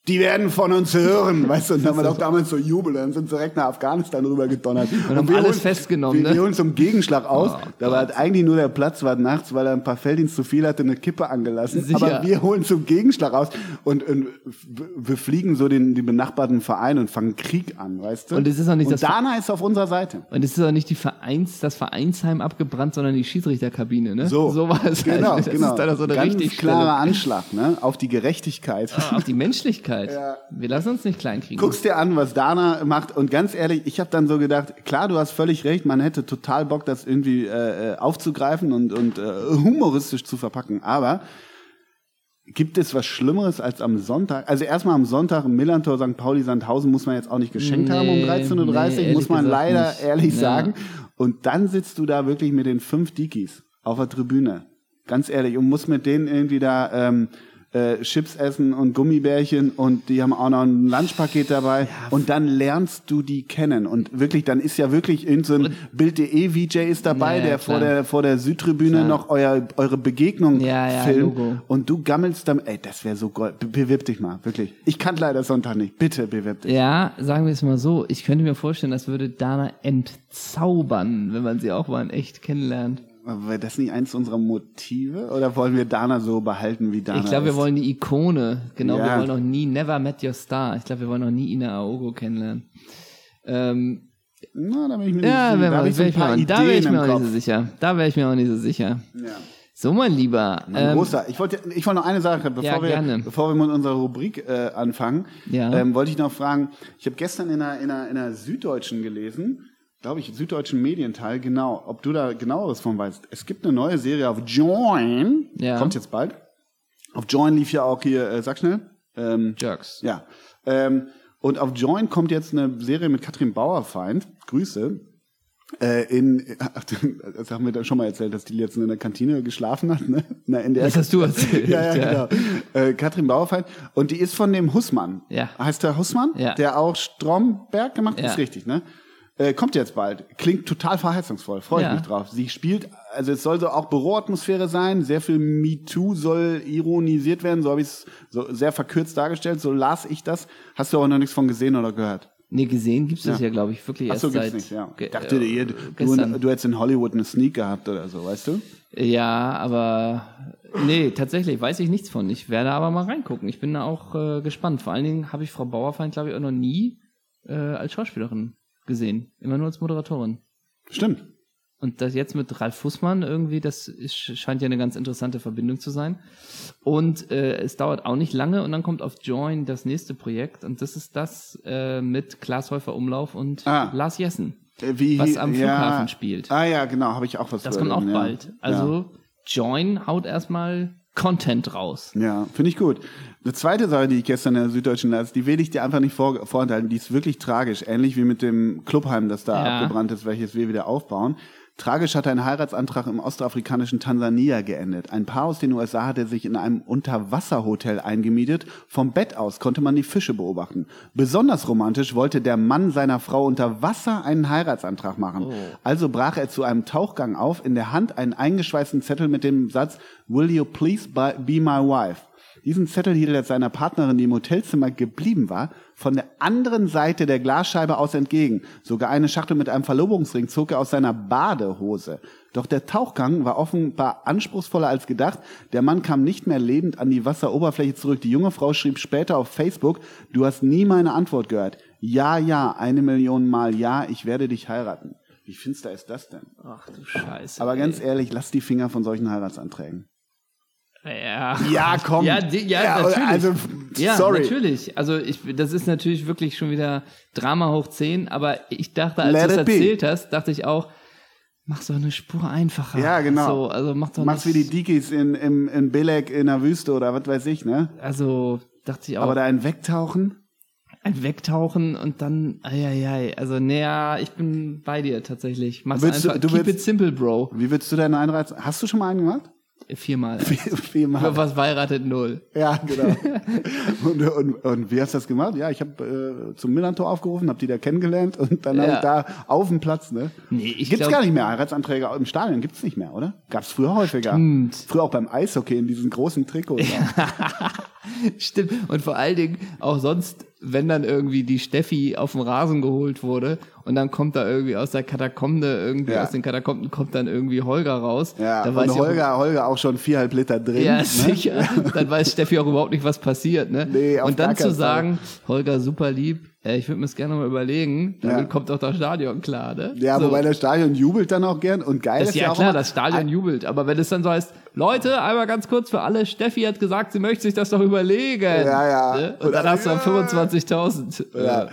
die werden von uns hören, weißt du, und dann haben wir doch damals so Jubel, dann sind sie direkt nach Afghanistan rüber gedonnert. Und, haben wir alles holen- festgenommen, Wir, ne? wir holen zum Gegenschlag aus, Oh, da war halt eigentlich nur der Platz, war nachts, weil er ein paar Felddienst zu viel hatte, eine Kippe angelassen. Sicher. Aber wir holen zum Gegenschlag aus und, und wir fliegen so den, den benachbarten Verein und fangen Krieg an, weißt du? Und es ist auch nicht und das- Dana ist auf unserer Seite. Und es ist auch nicht die Vereins, das Vereinsheim abgebrannt, sondern die Schiedsrichterkabine, ne? So, so war es genau, halt. Das genau. ist dann so eine Ganz richtig klarer Anschlag, ne, auf die Gerechtigkeit. Auf die Menschlichkeit. Ja. Wir lassen uns nicht kleinkriegen. Guckst dir an, was Dana macht und ganz ehrlich, ich habe dann so gedacht, klar, du hast völlig recht, man hätte total Bock, das irgendwie äh, äh, aufzugreifen und, und äh, humoristisch zu verpacken, aber gibt es was Schlimmeres als am Sonntag? Also erstmal am Sonntag im Millantor St. Pauli Sandhausen muss man jetzt auch nicht geschenkt Nee, haben um 13.30 Uhr, nee, ehrlich muss man leider nicht. ehrlich Ja. sagen. Und dann sitzt du da wirklich mit den fünf Dikis auf der Tribüne. Ganz ehrlich, und musst mit denen irgendwie da ähm, äh, Chips essen und Gummibärchen und die haben auch noch ein Lunchpaket dabei und dann lernst du die kennen und wirklich, dann ist ja wirklich irgend so ein Bild.de VJ ist dabei, Ja, ja, der vor klar. der vor der Südtribüne Klar. noch euer, eure Begegnung Ja, ja, filmt Logo. und du gammelst dann, ey, das wäre so gold. Be bewirb dich mal, wirklich. Ich kann leider Sonntag nicht. Bitte bewirb dich. Ja, sagen wir es mal so. Ich könnte mir vorstellen, das würde Dana entzaubern, wenn man sie auch mal in echt kennenlernt. Wäre das nicht eins unserer Motive? Oder wollen wir Dana so behalten, wie Dana Ich glaube, wir wollen die Ikone. Genau, wir Ja. wollen noch nie Never Met Your Star. Ich glaube, wir wollen noch nie Ina Aogo kennenlernen. Ähm, Na, da bin ich mir ja, nicht da ich ich mir auch, da ich mir auch nicht so sicher. Da wäre ich mir auch nicht so sicher. Ja. So, mein Lieber. Ein Ähm, großer. Ich wollte, ich wollte noch eine Sache, bevor Ja, wir, gerne. bevor wir mit unserer Rubrik äh, anfangen, Ja. ähm, wollte ich noch fragen. Ich habe gestern in einer, in einer, in einer Süddeutschen gelesen, glaube ich, Süddeutschen Medienteil, genau, ob du da genaueres von weißt. Es gibt eine neue Serie auf Join, Ja. kommt jetzt bald. Auf Join lief ja auch hier, äh, sag schnell. Ähm, Jerks. ja. Ähm, und auf Join kommt jetzt eine Serie mit Katrin Bauerfeind. Grüße. Äh, in, ach, das haben wir da schon mal erzählt, dass die jetzt in der Kantine geschlafen hat, ne? In der Das hast du erzählt. ja, ja, genau. Äh, Katrin Bauerfeind. Und die ist von dem Hussmann. Ja. Heißt der Hussmann? Ja. Der auch Stromberg gemacht hat? Ja. Ist richtig, ne? Äh, kommt jetzt bald. Klingt total verheißungsvoll. Freue ich Ja. mich drauf. Sie spielt, also es soll so auch Büroatmosphäre sein. Sehr viel MeToo soll ironisiert werden. So habe ich es so sehr verkürzt dargestellt. So las ich das. Hast du aber noch nichts von gesehen oder gehört? Nee, gesehen gibt's das ja, glaube ich, wirklich Ach erst so, gibt's seit. nicht, ja. Ich dachte, äh, du, gestern. du hättest in Hollywood eine Sneak gehabt oder so, weißt du? Ja, aber nee, tatsächlich weiß ich nichts von. Ich werde aber mal reingucken. Ich bin da auch äh, gespannt. Vor allen Dingen habe ich Frau Bauerfeind, glaube ich, auch noch nie äh, als Schauspielerin gesehen. Immer nur als Moderatorin. Stimmt. Und das jetzt mit Ralf Fußmann irgendwie, das ist, scheint ja eine ganz interessante Verbindung zu sein. Und äh, es dauert auch nicht lange und dann kommt auf Join das nächste Projekt und das ist das äh, mit Klaas Häufer Umlauf und Ah. Lars Jessen. Äh, Wie, Was am ja. Flughafen spielt. Ah ja, genau, habe ich auch was Das kommt auch ja. bald. Also Join haut erstmal Content raus. Ja, finde ich gut. Eine zweite Sache, die ich gestern in der Süddeutschen las, die will ich dir einfach nicht vor, vorenthalten. Die ist wirklich tragisch. Ähnlich wie mit dem Clubheim, das da Ja. abgebrannt ist, welches wir wieder aufbauen. Tragisch hat ein Heiratsantrag im ostafrikanischen Tansania geendet. Ein Paar aus den USA hatte sich in einem Unterwasserhotel eingemietet. Vom Bett aus konnte man die Fische beobachten. Besonders romantisch wollte der Mann seiner Frau unter Wasser einen Heiratsantrag machen. Also brach er zu einem Tauchgang auf, in der Hand einen eingeschweißten Zettel mit dem Satz Will you please be my wife? Diesen Zettel hielt er seiner Partnerin, die im Hotelzimmer geblieben war, von der anderen Seite der Glasscheibe aus entgegen. Sogar eine Schachtel mit einem Verlobungsring zog er aus seiner Badehose. Doch der Tauchgang war offenbar anspruchsvoller als gedacht. Der Mann kam nicht mehr lebend an die Wasseroberfläche zurück. Die junge Frau schrieb später auf Facebook, du hast nie meine Antwort gehört. Ja, ja, eine Million Mal ja, ich werde dich heiraten. Wie finster ist das denn? Ach du Scheiße. Aber ey. ganz ehrlich, lass die Finger von solchen Heiratsanträgen. Ja. Ja, komm. Ja, die, ja, Ja, natürlich. also, ja, sorry. natürlich. Also ich, das ist natürlich wirklich schon wieder Drama hoch 10, aber ich dachte, als Let du es it be. erzählt hast, dachte ich auch, mach so eine Spur einfacher. Ja, genau. So, also mach doch Mach's wie die Dikis in, in, in Belek in der Wüste oder was weiß ich, ne? Also dachte ich auch, Aber da ein Wegtauchen? ein Wegtauchen und dann, eieiei, also naja, ich bin bei dir tatsächlich. Mach's Willst du- einfach, du keep willst- it simple, Bro. Wie würdest du deinen Einreiz? Hast du schon mal einen gemacht? Viermal. Viermal. Was verheiratet null. Ja, genau. und, und, und wie hast du das gemacht? Ja, ich habe äh, zum Millantor aufgerufen, habe die da kennengelernt und dann Ja. ich da auf dem Platz, ne? Nee, ich gibt's glaub- gar nicht mehr. Heiratsanträge im Stadion gibt's nicht mehr, oder? Gab's früher häufiger. Stimmt. Früher auch beim Eishockey in diesen großen Trikots. Stimmt. Und vor allen Dingen auch sonst, wenn dann irgendwie die Steffi auf den Rasen geholt wurde und dann kommt da irgendwie aus der Katakombe, irgendwie Ja. aus den Katakomben kommt dann irgendwie Holger raus. Ja, da und weiß ich auch- Holger, Holger auch schon viereinhalb Liter drin. Ja, ne? sicher. Dann weiß Steffi auch überhaupt nicht, was passiert, ne? Nee, auf und dann zu keinen Fall. sagen, Holger, super lieb, ich würde mir das gerne mal überlegen, damit Ja. kommt auch das Stadion klar, ne? Ja, so. wobei das Stadion jubelt dann auch gern und geil das ist ja auch klar, immer- das Stadion jubelt. Aber wenn es dann so heißt, Leute, einmal ganz kurz für alle, Steffi hat gesagt, sie möchte sich das doch überlegen. Ja, ja. Ne? Und, Und dann hast du dann 25.000. Ja.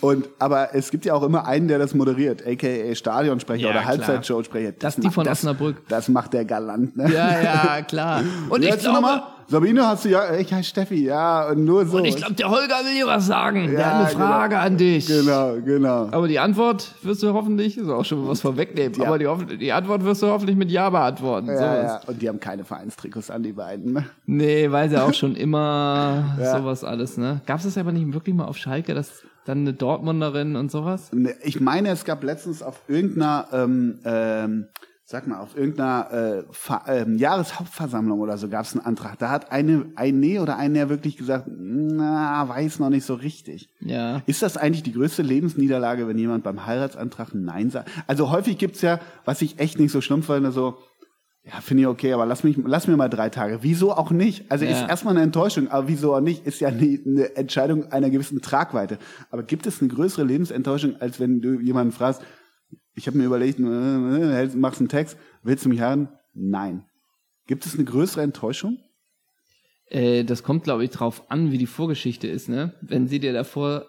Und aber es gibt ja auch immer einen, der das moderiert, aka Stadionsprecher Ja, oder. Halbzeitshow-Sprecher. Das die macht- von das, Osnabrück. Das macht der galant, ne? Ja, ja, klar. Und Wie ich glaube, nochmal? Sabine hast du ja, ich heiße Steffi, ja, und nur so. und ich glaube, der Holger will dir was sagen. der Ja, hat eine genau. Frage an dich. genau, genau. Aber die Antwort wirst du hoffentlich, ist auch schon was vorwegnehmen, Ja. aber die, die Antwort wirst du hoffentlich mit Ja beantworten. Ja, sowas. ja. Und die haben keine Vereinstrikots an, die beiden. Ne? Nee, weil sie auch schon immer Ja. sowas alles, ne? Gab es das aber nicht wirklich mal auf Schalke, dass dann eine Dortmunderin und sowas? Ich meine, es gab letztens auf irgendeiner, ähm, ähm, sag mal, auf irgendeiner äh, ähm, Jahreshauptversammlung oder so gab es einen Antrag. Da hat eine, eine oder einer wirklich gesagt, na, weiß noch nicht so richtig. Ja. Ist das eigentlich die größte Lebensniederlage, wenn jemand beim Heiratsantrag Nein sagt? Also häufig gibt's ja, was ich echt nicht so schlimm finde, so, ja, finde ich okay, aber lass mich, lass mir mal drei Tage. Wieso auch nicht? Also Ja. ist erstmal eine Enttäuschung, aber wieso auch nicht? Ist ja eine, eine Entscheidung einer gewissen Tragweite. Aber gibt es eine größere Lebensenttäuschung, als wenn du jemanden fragst, ich habe mir überlegt, äh, äh, machst einen Text, willst du mich heiraten? Nein. Gibt es eine größere Enttäuschung? Äh, das kommt, glaube ich, drauf an, wie die Vorgeschichte ist, ne? Wenn sie dir davor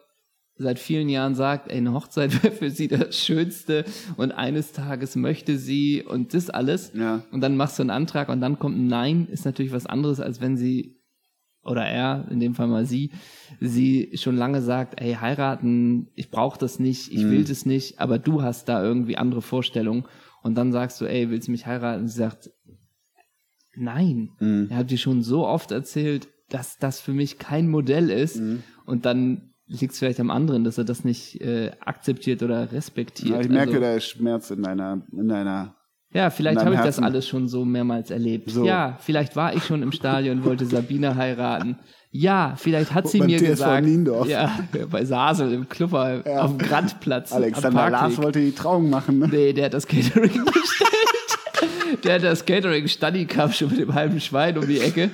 seit vielen Jahren sagt, ey, eine Hochzeit wäre für sie das Schönste und eines Tages möchte sie und das alles. Ja. Und dann machst du einen Antrag und dann kommt ein Nein, ist natürlich was anderes, als wenn sie oder er, in dem Fall mal sie, sie schon lange sagt, ey, heiraten, ich brauche das nicht, ich will das nicht, aber du hast da irgendwie andere Vorstellungen und dann sagst du, ey, willst du mich heiraten? Und sie sagt, nein. Er hat dir schon so oft erzählt, dass das für mich kein Modell ist und dann liegt es vielleicht am anderen, dass er das nicht äh, akzeptiert oder respektiert. Ja, ich merke, also, da ist Schmerz in deiner, in deiner. Ja, vielleicht habe ich das alles schon so mehrmals erlebt. So. Ja, vielleicht war ich schon im Stadion und wollte Sabine heiraten. Ja, vielleicht hat sie Beim mir TSV gesagt, Niendorf. ja, bei Sasel im Klubber auf dem Grandplatz. Alexander Lars wollte die Trauung machen. Ne? Nee, der hat das Catering bestellt. Der hat das Catering Stadi Cup schon mit dem halben Schwein um die Ecke.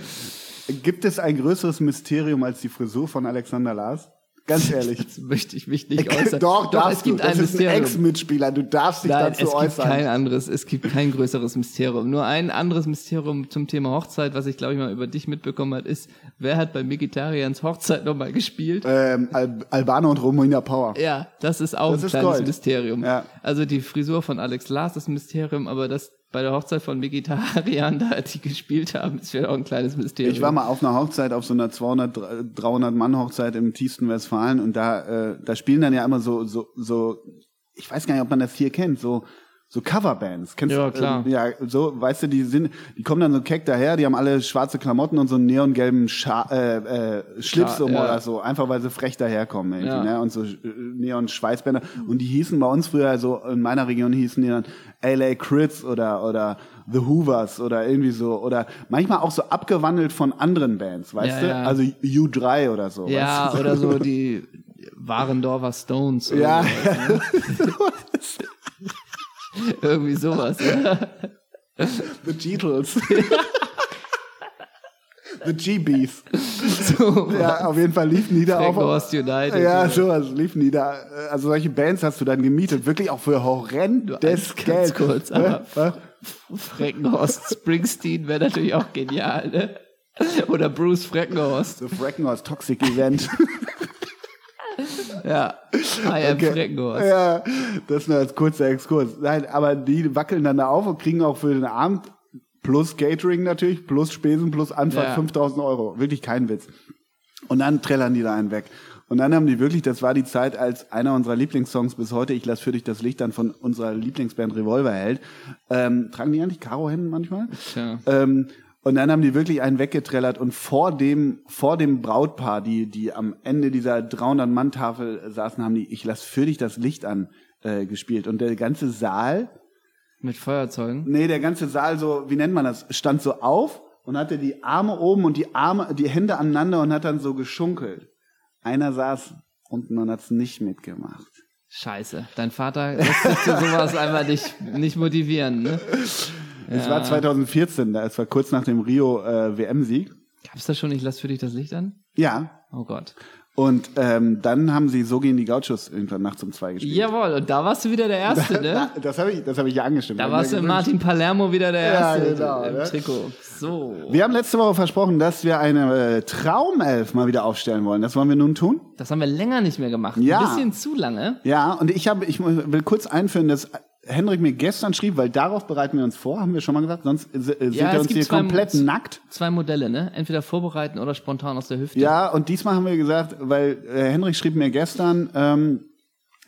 Gibt es ein größeres Mysterium als die Frisur von Alexander Lars? Ganz ehrlich. Jetzt möchte ich mich nicht äußern. Doch, darfst es gibt du. Das ein ist ein Mysterium. Ex-Mitspieler. Du darfst dich Nein, dazu es gibt äußern. kein anderes, es gibt kein größeres Mysterium. Nur ein anderes Mysterium zum Thema Hochzeit, was ich glaube ich mal über dich mitbekommen hat, ist, wer hat bei Migitarians Hochzeit nochmal gespielt? ähm, Al Albano und Romina Power. Ja, das ist auch Das ein ist kleines Gold. Mysterium. Ja. Also die Frisur von Alex Lars ist ein Mysterium, aber das bei der Hochzeit von Vegetariern, da die gespielt haben, ist vielleicht auch ein kleines Mysterium. Ich war mal auf einer Hochzeit, auf so einer 200, 300 Mann Hochzeit im tiefsten Westfalen und da, äh, da spielen dann ja immer so, so, so, ich weiß gar nicht, ob man das hier kennt, so, so Coverbands. Kennst Ja, du? klar. Ähm, ja, so, weißt du, die sind, die kommen dann so keck daher, die haben alle schwarze Klamotten und so einen neongelben Scha äh, äh, Schlips Klar, um ja. oder so, einfach weil sie frech daherkommen irgendwie, Ja. ne? Und so äh, neon Schweißbänder. Und die hießen bei uns früher, so in meiner Region hießen die dann LA Crits oder oder The Hoovers oder irgendwie so oder manchmal auch so abgewandelt von anderen Bands, weißt Ja, du? ja. Also U3 oder so. ja, weißt du? oder so die Warendorfer Stones. Oder Ja, sowas, ne? Irgendwie sowas. The Beatles. The GBs. So, Ja, auf jeden Fall liefen die da auf. Freckenhorst United. Ja, oder- sowas liefen die da. Also solche Bands hast du dann gemietet, wirklich auch für horrendes Ganz, ganz Geld. kurz, aber Hä? Freckenhorst Springsteen wäre natürlich auch genial, ne? Oder Bruce Freckenhorst. The Freckenhaus Toxic Event. Ja. I am Freckenhorst. ja, das nur als kurzer Exkurs. Nein, aber die wackeln dann da auf und kriegen auch für den Abend plus Catering natürlich, plus Spesen, plus Anfahrt Ja. 5000 Euro. Wirklich kein Witz. Und dann trällern die da einen weg. Und dann haben die wirklich, das war die Zeit, als einer unserer Lieblingssongs bis heute, ich lass für dich das Licht dann von unserer Lieblingsband Revolver hält. Ähm, tragen die eigentlich Karohemden manchmal? Tja. Ähm, und dann haben die wirklich einen weggetrellert und vor dem, vor dem Brautpaar, die, die am Ende dieser 300-Mann-Tafel saßen, haben die Ich lass für dich das Licht an äh, gespielt. Und der ganze Saal, Mit Feuerzeugen. nee, der ganze Saal so, wie nennt man das, stand so auf und hatte die Arme oben und die Arme, die Hände aneinander und hat dann so geschunkelt. Einer saß unten und hat's nicht mitgemacht. Scheiße. Dein Vater lässt sich zu sowas einfach nicht, nicht motivieren, ne? Es war 2014, da es war kurz nach dem Rio äh, WM-Sieg. Gab's da schon, ich lass für dich das Licht an? Ja. Oh Gott. Und ähm, dann haben sie so gehen die Gauchos irgendwann nachts um zwei gespielt. Jawohl, und da warst du wieder der Erste, ne? Da- Das habe ich, das habe ich ja angestimmt. Da Hab warst du. Martin Palermo wieder der Ja, Erste genau, im ne? Trikot. So. Wir haben letzte Woche versprochen, dass wir eine äh, Traumelf mal wieder aufstellen wollen. Das wollen wir nun tun. Das haben wir länger nicht mehr gemacht. Ja. Ein bisschen zu lange. Ja, und ich habe, ich will kurz einführen, dass Henrik mir gestern schrieb, weil darauf bereiten wir uns vor, haben wir schon mal gesagt, sonst äh, sind Ja, wir uns hier komplett nackt. Zwei Modelle, ne? Entweder vorbereiten oder spontan aus der Hüfte. Ja, und diesmal haben wir gesagt, weil äh, Henrik schrieb mir gestern, ähm,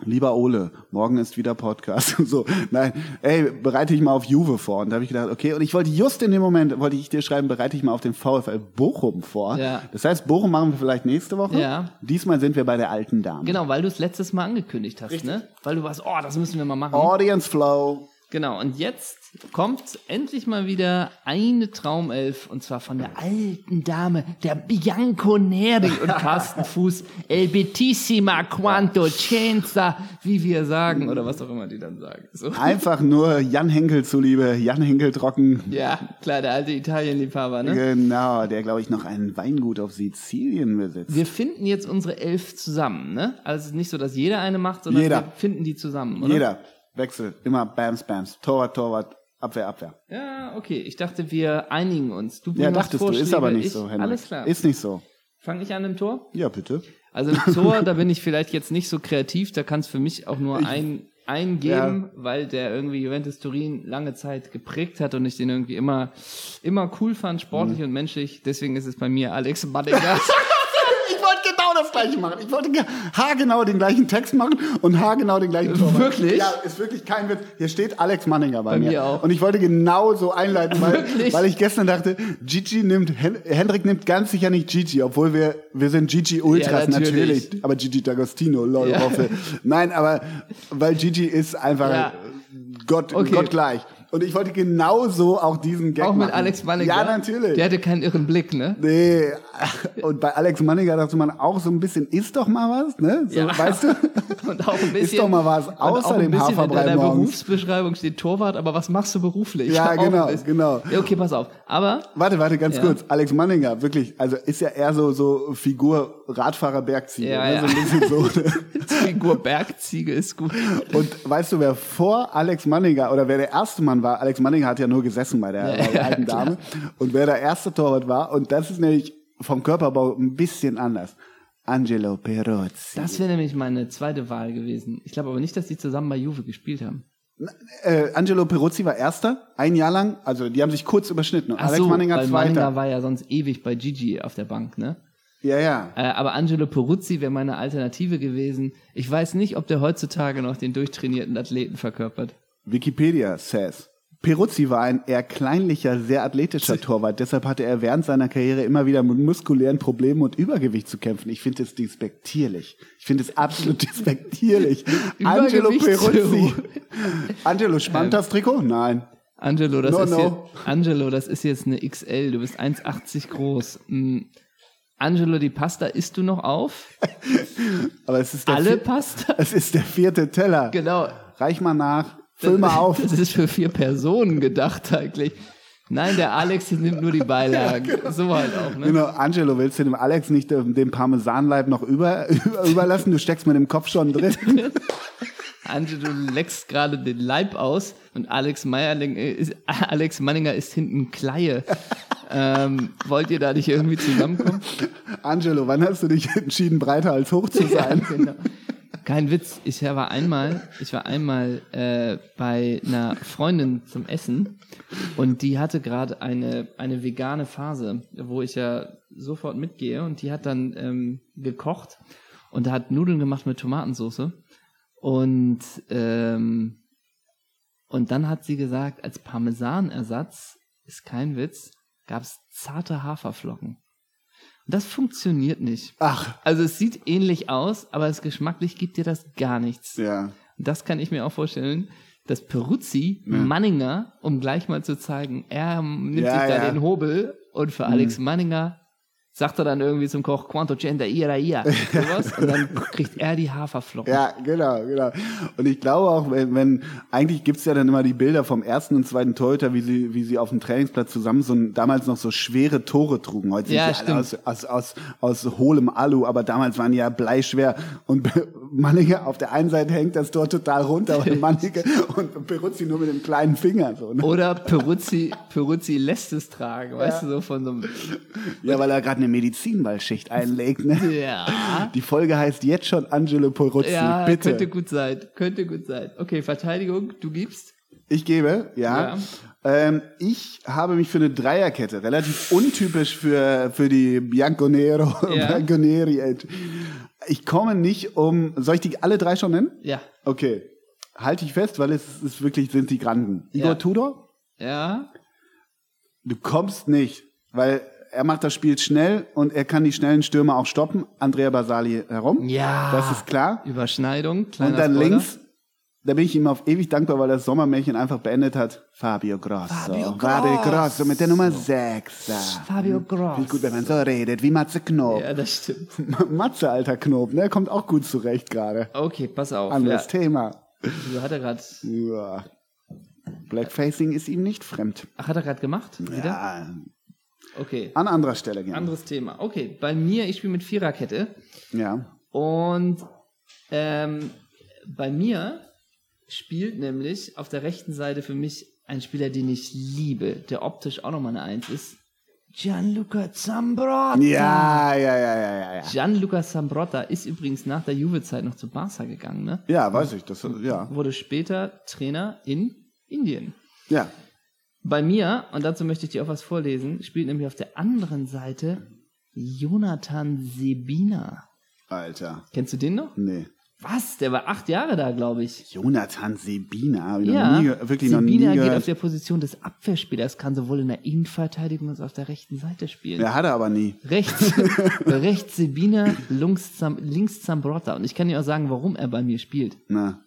lieber Ole, morgen ist wieder Podcast. so, nein, ey, bereite dich mal auf Juve vor. Und da habe ich gedacht, okay, und ich wollte just in dem Moment, wollte ich dir schreiben, bereite dich mal auf den VfL Bochum vor. Ja. Das heißt, Bochum machen wir vielleicht nächste Woche. Ja. Diesmal sind wir bei der alten Dame. Genau, weil du es letztes Mal angekündigt hast, ne? Weil du warst, oh, das müssen wir mal machen. Audience Flow. Genau, und jetzt kommt endlich mal wieder eine Traumelf, und zwar von der alten Dame, der Bianco Neri und Carsten Fuß, El Betissima Quanto Cenza, wie wir sagen, oder was auch immer die dann sagen. So. Einfach nur Jan Henkel zuliebe, Jan Henkel trocken. Ja, klar, der alte Italienliebhaber, ne? Genau, der glaube ich noch ein Weingut auf Sizilien besitzt. Wir finden jetzt unsere Elf zusammen, ne? Also es ist nicht so, dass jeder eine macht, sondern Jeder. wir finden die zusammen, oder? Jeder. Wechsel. Immer Bams, Bams. Torwart, Torwart. Abwehr, Abwehr. Ja, okay. Ich dachte, wir einigen uns. Du Ja, dachtest du, ist aber nicht ich, so, Henrik. Alles klar. Ist nicht so. Fange ich an im Tor? Ja, bitte. Also im Tor, da bin ich vielleicht jetzt nicht so kreativ, da kann es für mich auch nur ein, einen geben, weil der irgendwie Juventus Turin lange Zeit geprägt hat und ich den irgendwie immer, immer cool fand, sportlich Mhm. und menschlich. Deswegen ist es bei mir Alex Baddinger. Ich wollte genau das gleiche machen. Ich wollte ge- haargenau den gleichen Text machen und haargenau den gleichen Torwart. Wirklich? Ja, ist wirklich kein Witz. Hier steht Alex Manninger bei, Bei mir. mir auch. Und ich wollte genau so einleiten, weil, Wirklich? weil ich gestern dachte, Gigi nimmt, Hen Hendrik nimmt ganz sicher nicht Gigi, obwohl wir, wir sind Gigi Ultras, Ja, natürlich. Aber Gigi D'Agostino, lol, Ja. Roffel. Nein, aber, weil Gigi ist einfach Ja. Gott, Okay. Gott gleich. Und ich wollte genauso auch diesen Gag auch mit machen. Alex Baddinger. Ja, natürlich. Der hatte keinen irren Blick, ne? Nee, und bei Alex Manninger dachte man auch so ein bisschen, ist doch mal was, ne? So, Ja. Weißt du? Und auch ein bisschen. Ist doch mal was außer dem Haferbrei In deiner. Berufsbeschreibung steht Torwart, aber was machst du beruflich? Ja, genau, genau. Ja, okay, pass auf. Aber Warte, warte, ganz Ja. kurz. Alex Manninger, wirklich, also ist ja eher so, so Figur Radfahrer Bergziege, Ja, ne? ja. so ein bisschen so. Ne? Figur Bergziege ist gut. Und weißt du, wer vor Alex Manninger oder wer der erste Mann war? Alex Manninger hat ja nur gesessen bei der, Ja, bei der ja, alten. Dame. Und wer der erste Torwart war, und das ist nämlich vom Körperbau ein bisschen anders. Angelo Perozzi. Das wäre nämlich meine zweite Wahl gewesen. Ich glaube aber nicht, dass die zusammen bei Juve gespielt haben. äh, Angelo Peruzzi war erster, ein Jahr lang. Also die haben sich kurz überschnitten. Und Ach Alex so, Manninger zweiter. Manninger war ja sonst ewig bei Gigi auf der Bank, ne? Ja, ja. Äh, aber Angelo Peruzzi wäre meine Alternative gewesen. Ich weiß nicht, ob der heutzutage noch den durchtrainierten Athleten verkörpert. Wikipedia says. Peruzzi war ein eher kleinlicher, sehr athletischer Torwart. Deshalb hatte er während seiner Karriere immer wieder mit muskulären Problemen und Übergewicht zu kämpfen. Ich finde es despektierlich. Ich finde es absolut despektierlich. Angelo Peruzzi. Angelo, spannt das Trikot? Nein. Angelo, das No, ist no. Jetzt, Angelo, das ist jetzt eine XL. Du bist 1,80 groß. Mm. Angelo, die Pasta isst du noch auf? Aber es ist Alle Pasta? es ist der vierte Teller. Genau. Reich mal nach. Füll mal auf. Das ist für vier Personen gedacht eigentlich. Nein, der Alex nimmt nur die Beilagen. So halt auch, ne? Genau, Angelo, willst du dem Alex nicht den Parmesanleib noch über, über, überlassen? Du steckst mit dem Kopf schon drin. Angelo, du leckst gerade den Leib aus und Alex Meierling ist, Alex Manninger ist hinten Kleie. Ähm, wollt ihr da nicht irgendwie zusammenkommen? Angelo, wann hast du dich entschieden, breiter als hoch zu sein? Ja, genau. Kein Witz, ich war einmal, ich war einmal äh, bei einer Freundin zum Essen und die hatte gerade eine eine vegane Phase, wo ich ja sofort mitgehe und die hat dann ähm, gekocht und hat Nudeln gemacht mit Tomatensauce und ähm, und dann hat sie gesagt, als Parmesanersatz ist kein Witz, gab's zarte Haferflocken. Und das funktioniert nicht. Ach, Also es sieht ähnlich aus, aber es geschmacklich gibt dir das gar nichts. ja. Und das kann ich mir auch vorstellen, dass Peruzzi Manninger, um gleich mal zu zeigen, er nimmt Ja, sich da ja. Mhm. den Hobel und für Alex Manninger sagt er dann irgendwie zum Koch, quanto centa ira ia, sowas, und dann kriegt er die Haferflocken. Ja, genau, genau. Und ich glaube auch, wenn, wenn eigentlich gibt's ja dann immer die Bilder vom ersten und zweiten Torhüter, wie sie, wie sie auf dem Trainingsplatz zusammen so ein, damals noch so schwere Tore trugen. Heute Ja, sind sie alle aus, aus, aus, aus hohlem Alu, aber damals waren die ja bleischwer. Und Manninge auf der einen Seite hängt das Tor total runter und Manninge und Peruzzi nur mit dem kleinen Finger. So, ne? Oder Peruzzi, Peruzzi lässt es tragen, weißt du, so von so einem, Ja, weil er gerade eine Medizinballschicht einlegt. Ne? ja, Die Folge heißt jetzt schon Angelo Peruzzi. ja, Bitte. könnte gut sein, könnte gut sein. Okay, Verteidigung, du gibst. Ich gebe, ja. Ja. Ähm, ich habe mich für eine Dreierkette, relativ untypisch für, für die Bianconero, Ja. Bianconeri. Ich komme nicht um, soll ich die alle drei schon nennen? Ja, Okay. Halte ich fest, weil es ist wirklich, sind die Granden. Igor Ja. Tudor, ja, du kommst nicht, weil er macht das Spiel schnell und er kann die schnellen Stürmer auch stoppen. Andrea Basali herum. Ja. Das ist klar. Überschneidung, kleiner Und dann Spoiler. links, da bin ich ihm auf ewig dankbar, weil das Sommermärchen einfach beendet hat. Fabio Grosso. Fabio Fabio Grosso. Grosso mit der Nummer 6. Fabio Grosso. Wie gut, wenn man so redet, wie Matze Knob. Ja, das stimmt. Matze, alter Knob, ne? Kommt auch gut zurecht gerade. Okay, pass auf. Anderes Ja, Thema. so hat er gerade, Ja. Blackfacing ist ihm nicht fremd. ach, hat er gerade gemacht? Wieder? Ja, Okay. an anderer Stelle gerne. Anderes Thema. Okay, bei mir, ich spiele mit Viererkette Ja. und ähm, bei mir spielt nämlich auf der rechten Seite für mich ein Spieler, den ich liebe, der optisch auch nochmal eine Eins ist, Gianluca Zambrotta. Ja, ja, ja, ja, ja, ja. Gianluca Zambrotta ist übrigens nach der Juve-Zeit noch zu Barca gegangen, ne? Ja, weiß ich. Das, ja. Wurde später Trainer in Indien. Ja. Bei mir, und dazu möchte ich dir auch was vorlesen, spielt nämlich auf der anderen Seite Jonathan Sebina. Alter. Kennst du den noch? Nee. Was? Der war acht Jahre da, glaube ich. Jonathan Sebina. Hab ich noch Ja, nie, ge- wirklich noch nie Sebina geht gehört. auf der Position des Abwehrspielers, kann sowohl in der Innenverteidigung als auch auf der rechten Seite spielen. Ja, hat er aber nie. Rechts, rechts Sebina, links, Zam, links Zambrotta. Und ich kann dir auch sagen, warum er bei mir spielt. Na.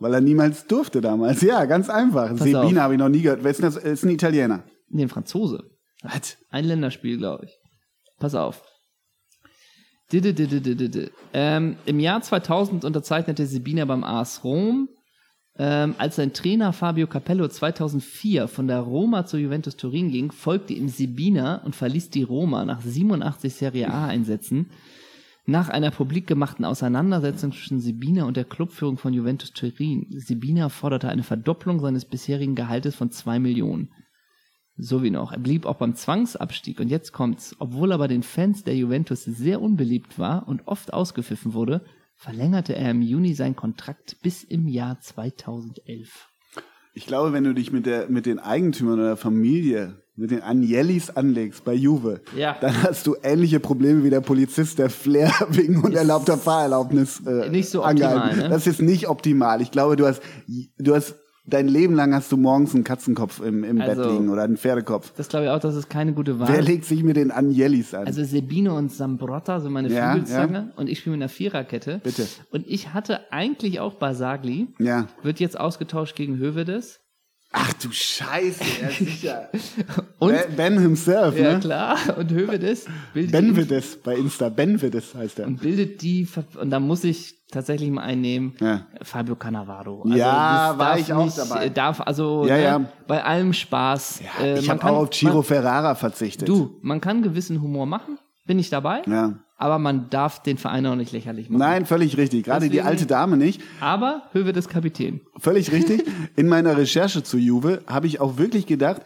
Weil er niemals durfte damals. Ja, ganz einfach. Pass Sebina habe ich noch nie gehört. Wer ist denn das? Ist ein Italiener. Nee, ein Franzose. Was? Ein Länderspiel, glaube ich. Pass auf. Ähm, Im Jahr 2000 unterzeichnete Sebina beim AS Rom. Ähm, als sein Trainer Fabio Capello 2004 von der Roma zur Juventus Turin ging, folgte ihm Sebina und verließ die Roma nach 87 Serie A-Einsätzen. Nach einer publik gemachten Auseinandersetzung zwischen Sebina und der Clubführung von Juventus Turin. Sebina forderte eine Verdopplung seines bisherigen Gehaltes von 2 Millionen. So wie noch. Er blieb auch beim Zwangsabstieg. Und jetzt kommt's. Obwohl er bei den Fans der Juventus sehr unbeliebt war und oft ausgepfiffen wurde, verlängerte er im Juni seinen Kontrakt bis im Jahr 2011. Ich glaube, wenn du dich mit, der, mit den Eigentümern oder der Familie, mit den Agnellis anlegst bei Juve, Ja. dann hast du ähnliche Probleme wie der Polizist, der Flair wegen unerlaubter Fahrerlaubnis äh, Nicht so optimal, angehalten. ne? Das ist nicht optimal. Ich glaube, du hast, du hast dein Leben lang hast du morgens einen Katzenkopf im, im Also- Bett liegen oder einen Pferdekopf. Das glaube ich auch, das ist keine gute Wahl. Wer legt sich mit den Agnellis an? Also Sebino und Sambrotta sind meine Ja, Flügelzange und ich spiele mit einer Viererkette. Bitte. Und ich hatte eigentlich auch Basagli, ja. wird jetzt ausgetauscht gegen Hövedes. Ach du Scheiße, ja sicher. Und, Ben, ben himself, ja ne? klar, und Hövedes bildet, Ben die, Vides bei Insta. Ben Vides heißt er. und bildet die, und da muss ich tatsächlich mal einnehmen, Ja. Fabio Cannavaro. Ja, das war ich auch nicht, dabei. Darf, also, Ja, ne, ja. bei allem Spaß. äh, ich habe auch auf Ciro man, Ferrara verzichtet. Du, man kann gewissen Humor machen, bin ich dabei, Ja. Aber man darf den Verein auch nicht lächerlich machen. Nein, völlig richtig. Gerade die Deswegen- alte Dame nicht. Aber Hövedes Kapitän. Völlig richtig. In meiner Recherche zu Juve habe ich auch wirklich gedacht,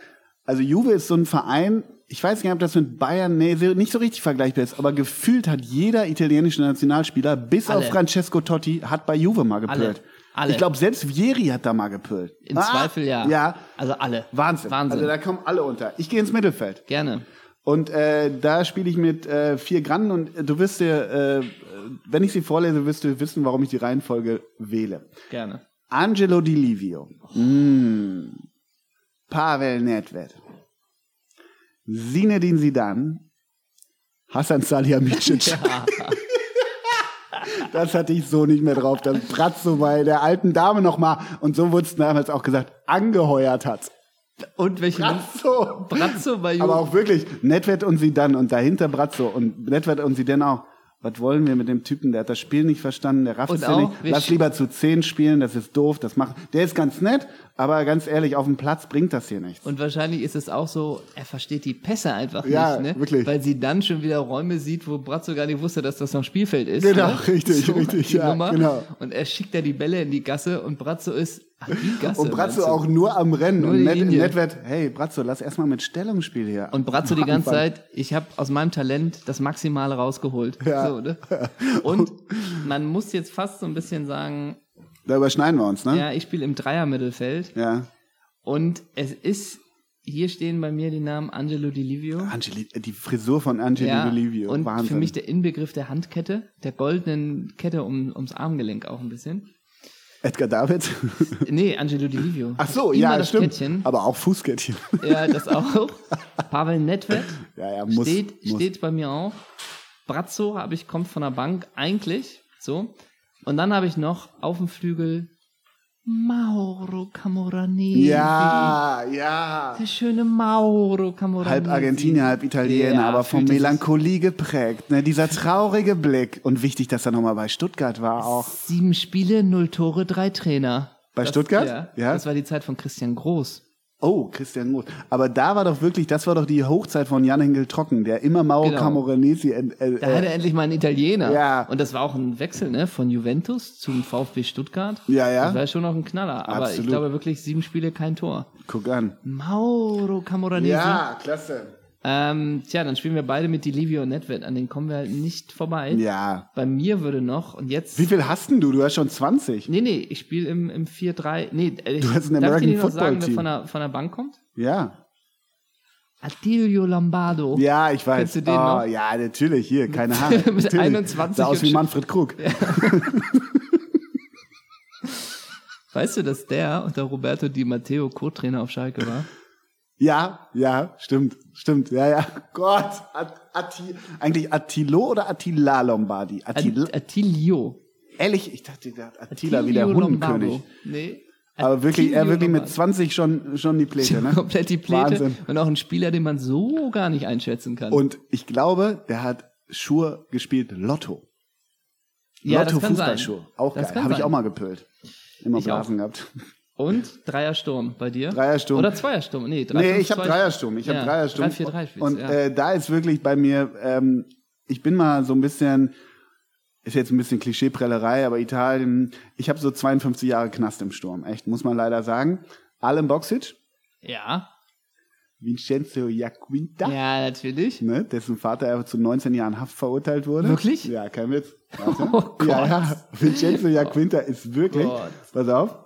also Juve ist so ein Verein, ich weiß nicht, ob das mit Bayern nee, nicht so richtig vergleichbar ist, aber gefühlt hat jeder italienische Nationalspieler, bis Alle. auf Francesco Totti, hat bei Juve mal gepölt. Alle. Ich glaube, selbst Vieri hat da mal gepölt. Im Zweifel ja. Ja, Also alle. Wahnsinn. Wahnsinn. Also da kommen alle unter. Ich gehe ins Mittelfeld. Gerne. Und äh, da spiele ich mit äh, vier Grannen und äh, du wirst dir, äh, wenn ich sie vorlese, wirst du wissen, warum ich die Reihenfolge wähle. Gerne. Angelo Di Livio. Mm. Pavel Nedved. Zinedine Zidane. Hassan Salihamidzic. Das hatte ich so nicht mehr drauf, dass Brazzo bei der alten Dame nochmal, und so wurde es damals auch gesagt, angeheuert hat. Und welche Brazzo! Brazzo bei Juve. Aber auch wirklich, Nedved und Zidane und dahinter Brazzo und Nedved und Zidane auch. Was wollen wir mit dem Typen? Der hat das Spiel nicht verstanden, der rafft es ja nicht. Lass lieber zu zehn spielen, das ist doof, das macht. Der ist ganz nett, aber ganz ehrlich, auf dem Platz bringt das hier nichts. Und wahrscheinlich ist es auch so, er versteht die Pässe einfach Ja, nicht, ne? wirklich. Weil sie dann schon wieder Räume sieht, wo Brazzo gar nicht wusste, dass das noch Spielfeld ist. Genau, ne? richtig, richtig, die ja, Nummer. genau. Und er schickt da die Bälle in die Gasse und Brazzo ist, ach, Gasse. Und du? auch nur am Rennen. Nur und die Ned. Nedved, hey Brazzo, lass erstmal mit Stellungsspiel hier. Und Brazzo die ganze. Zeit, ich habe aus meinem Talent das Maximale rausgeholt. Ja. So, ne? Und man muss jetzt fast so ein bisschen sagen, Da überschneiden wir uns, ne? ja, ich spiele im Dreier-Mittelfeld Ja. und es ist, hier stehen bei mir die Namen Angelo Di Livio. Angeli, die Frisur von Angelo Ja, Di Livio. und Wahnsinn. für mich der Inbegriff der Handkette, der goldenen Kette um, ums Armgelenk auch ein bisschen. Edgar David. Nee, Angelo Di Livio. Ach so, Immer ja, das stimmt. Kettchen. Aber auch Fußkettchen. Ja, das auch. Pavel Nedved ja, ja, muss. steht, muss. steht bei mir auch. Brazzo habe ich, kommt von der Bank, eigentlich, so. Und dann habe ich noch auf dem Flügel Mauro Camoranesi. Ja, ja. Der schöne Mauro Camoranesi. Halb Argentinier, halb Italiener, Ja, aber von Melancholie geprägt. Ne? Dieser traurige Blick. Und wichtig, dass er nochmal bei Stuttgart war auch. Sieben Spiele, null Tore, drei Trainer. Bei das, Stuttgart? Ja, Ja. Das war die Zeit von Christian Groß. Oh, Christian Groß. Aber da war doch wirklich, das war doch die Hochzeit von Jan Henkel Trocken, der immer Mauro Genau. Camoranesi. Äh, äh, Da hat er endlich mal einen Italiener. Ja. Und das war auch ein Wechsel, ne? Von Juventus zum VfB Stuttgart. Ja, ja. Das war schon noch ein Knaller. Aber Absolut. ich glaube wirklich sieben Spiele, kein Tor. guck an. Mauro Camoranesi. Ja, klasse. Ähm, tja, dann spielen wir beide mit Dilivio und Nedved. An den kommen wir halt nicht vorbei. Ja. Bei mir würde noch, und jetzt. Wie viel hast denn du? Du hast schon 20. Nee, nee, ich spiele im, im 4-3. Nee, äh, Du hast ein darf ich American dir noch Football sagen, wer Team. von der, von der Bank kommt? Ja. Attilio Lombardo. Ja, ich weiß. Kennst du den oh, noch? Ja, natürlich. Hier, keine Haare. Mit Natürlich. 21 Sah aus wie Manfred Krug. Weißt du, dass der unter Roberto Di Matteo Co-Trainer auf Schalke war? Ja, ja, stimmt, stimmt. Ja, ja. Gott. At Atti eigentlich Attilo oder Attila Lombardi? Attila. At Attilio. Ehrlich, ich dachte, der hat Attila wie Attilio der Hundenkönig. Lombardo. Nee. Aber wirklich, er wirklich mit Lombardo. 20 schon, schon die Pläte, ne? Komplett die Pläte. Wahnsinn. Und auch ein Spieler, den man so gar nicht einschätzen kann. Und ich glaube, der hat Schur gespielt Lotto. ja, Lotto. Fußballschuhe. Auch Das geil. Habe ich auch mal gepölt. Immer. Blasen gehabt. Und Dreiersturm bei dir? Dreiersturm. Oder Zweiersturm? Nee, drei, Nee, ich habe Dreiersturm. Ich habe Ja, Dreiersturm. 3-4-3 spielst Und du, ja. äh, da ist wirklich bei mir, ähm, ich bin mal so ein bisschen, ist jetzt ein bisschen Klischeeprellerei, aber Italien, ich habe so 52 Jahre Knast im Sturm. Echt, muss man leider sagen. Alem Boxic, Ja. Vincenzo Jacquinta, Ja, natürlich. ne, dessen Vater einfach zu 19 Jahren Haft verurteilt wurde. Wirklich? Ja, kein Witz. Warte. Oh Gott. Ja, ja. Vincenzo Jacquinta ist wirklich, Gott. pass auf.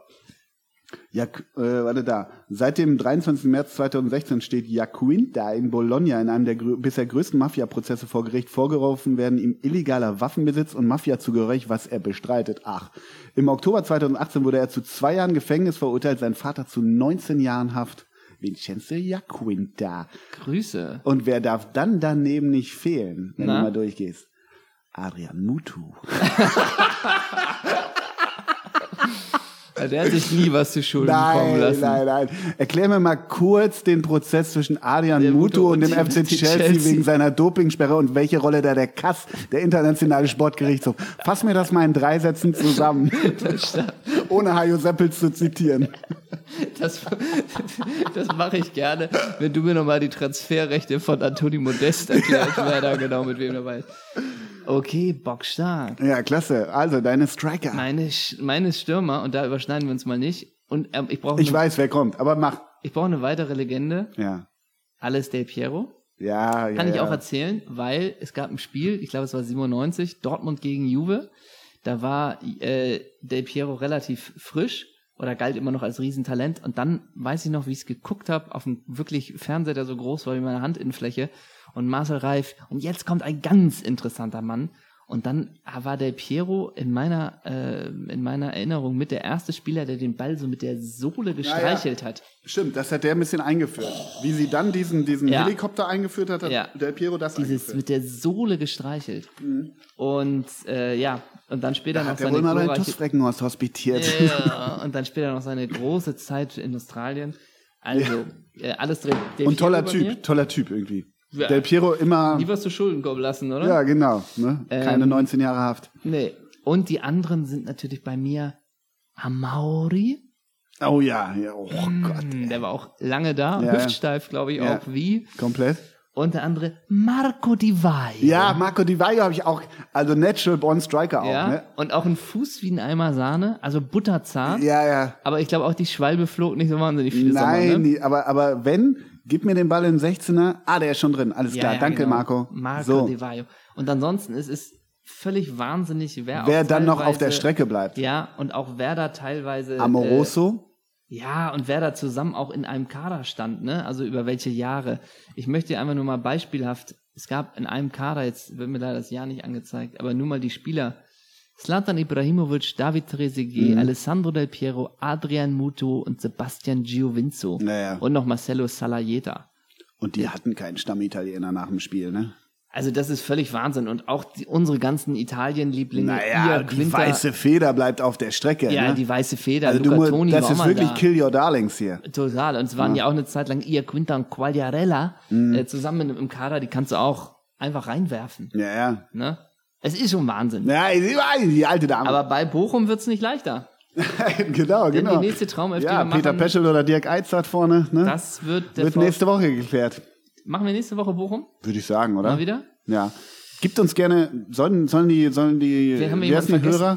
Ja, äh, warte da. Seit dem 23. März 2016 steht Jacquinta in Bologna in einem der grö bisher größten Mafia-Prozesse vor Gericht. Vorgeworfen werden ihm illegaler Waffenbesitz und Mafia-Zugehörig, was er bestreitet. Ach. Im Oktober 2018 wurde er zu zwei Jahren Gefängnis verurteilt, sein Vater zu 19 Jahren Haft. Vincenzo Jacquinta. Grüße. Und wer darf dann daneben nicht fehlen, wenn Na? du mal durchgehst? Adrian Mutu. Der hat sich nie was zu Schulden kommen Nein, lassen. nein, nein. Erklär mir mal kurz den Prozess zwischen Adrian Der Mutu Mutu und dem und FC Chelsea, Chelsea. wegen seiner Dopingsperre und welche Rolle da der Kass, der internationale Sportgerichtshof. Fass mir das mal in drei Sätzen zusammen, ohne Hajo Seppels zu zitieren. Das, das mache ich gerne, wenn du mir nochmal die Transferrechte von Antoni Modest erklärst, wer da genau mit wem dabei ist. Okay, bockstark. Ja, klasse. Also, deine Striker. Meine, meine Stürmer, und da überschneiden wir uns mal nicht. Und ähm, ich brauche Ich weiß, wer kommt, aber mach. ich brauche eine weitere Legende. Ja. Alles Del Piero. Ja, ja. Kann ich ja. auch erzählen, weil es gab ein Spiel, ich glaube es war 97, Dortmund gegen Juve. Da war äh, Del Piero relativ frisch oder galt immer noch als Riesentalent. Und dann weiß ich noch, wie ich es geguckt habe, auf einem wirklich Fernseher, der so groß war wie meine Handinnenfläche. Und Marcel Reif. Und jetzt kommt ein ganz interessanter Mann. Und dann war Del Piero in meiner, äh, in meiner Erinnerung mit der erste Spieler, der den Ball so mit der Sohle gestreichelt hat. Stimmt, das hat der ein bisschen eingeführt. Wie sie dann diesen, diesen Ja. Helikopter eingeführt hat, hat Ja. der Piero das Dieses eingeführt. mit der Sohle gestreichelt. Und äh, ja, und dann später noch Hat der seine glorreiche, hospitiert. ja, und dann später noch seine große Zeit in Australien. Also äh, alles drin. Del Und toller Piero mir. Typ, toller Typ irgendwie. Ja. Del Piero immer, was zu Schulden kommen lassen, oder? ja genau, ne? keine Ähm, 19 Jahre Haft. Nee. Und die anderen sind natürlich bei mir Amauri. Oh ja, ja oh Gott, Hm, Der war auch lange da, Ja, hüftsteif, glaube ich, Ja. auch wie. komplett. Und der andere Marco Di Vaio. Ja, Marco Di Vaio habe ich auch, also Natural Born Striker auch, Ja, ne? und auch ein Fuß wie ein Eimer Sahne, also butterzart. Ja, ja. Aber ich glaube auch die Schwalbe flog nicht so wahnsinnig viele Nein, Sommer, ne? die, aber, aber wenn, gib mir den Ball in den 16er. Ah, der ist schon drin. Alles klar. Danke, genau. Marco. Marco so, Di Vaio. Und ansonsten ist es völlig wahnsinnig, wer, wer dann noch auf der Strecke bleibt. Ja, und auch wer da teilweise. Amoroso. Äh, ja, und wer da zusammen auch in einem Kader stand, ne? Also über welche Jahre. Ich möchte dir einfach nur mal beispielhaft, es gab in einem Kader, jetzt wird mir leider das Jahr nicht angezeigt, aber nur mal die Spieler. Slatan Ibrahimovic, David Trezeguet, Mhm. Alessandro Del Piero, Adrian Mutu und Sebastian Giovinco. Naja. Und noch Marcelo Salajeta. Und die hatten keinen Stammitaliener nach dem Spiel, ne? Also das ist völlig Wahnsinn. Und auch die, unsere ganzen Italien-Lieblinge. Naja, die Quinta, weiße Feder bleibt auf der Strecke. Ja, ne? die weiße Feder. also du, Luca mu- Toni das ist wirklich da. Kill Your Darlings hier. Total. Und es waren ja, auch eine Zeit lang Ia Quinta und Quagliarella Mhm. äh, zusammen im Kader. Die kannst du auch einfach reinwerfen. Ja, ja. Ne? Es ist schon Wahnsinn. Ja, die, die alte Dame. Aber bei Bochum wird's nicht leichter. genau, Denn genau. die nächste Traumelf, ja, Peter Peschel oder Dirk Eitzert vorne, ne? das wird wird nächste Woche geklärt. Machen wir nächste Woche Bochum? Würde ich sagen, oder? Mal wieder? Ja. Gibt uns gerne, sollen, sollen die, sollen die, Wir haben heißen die Hörer?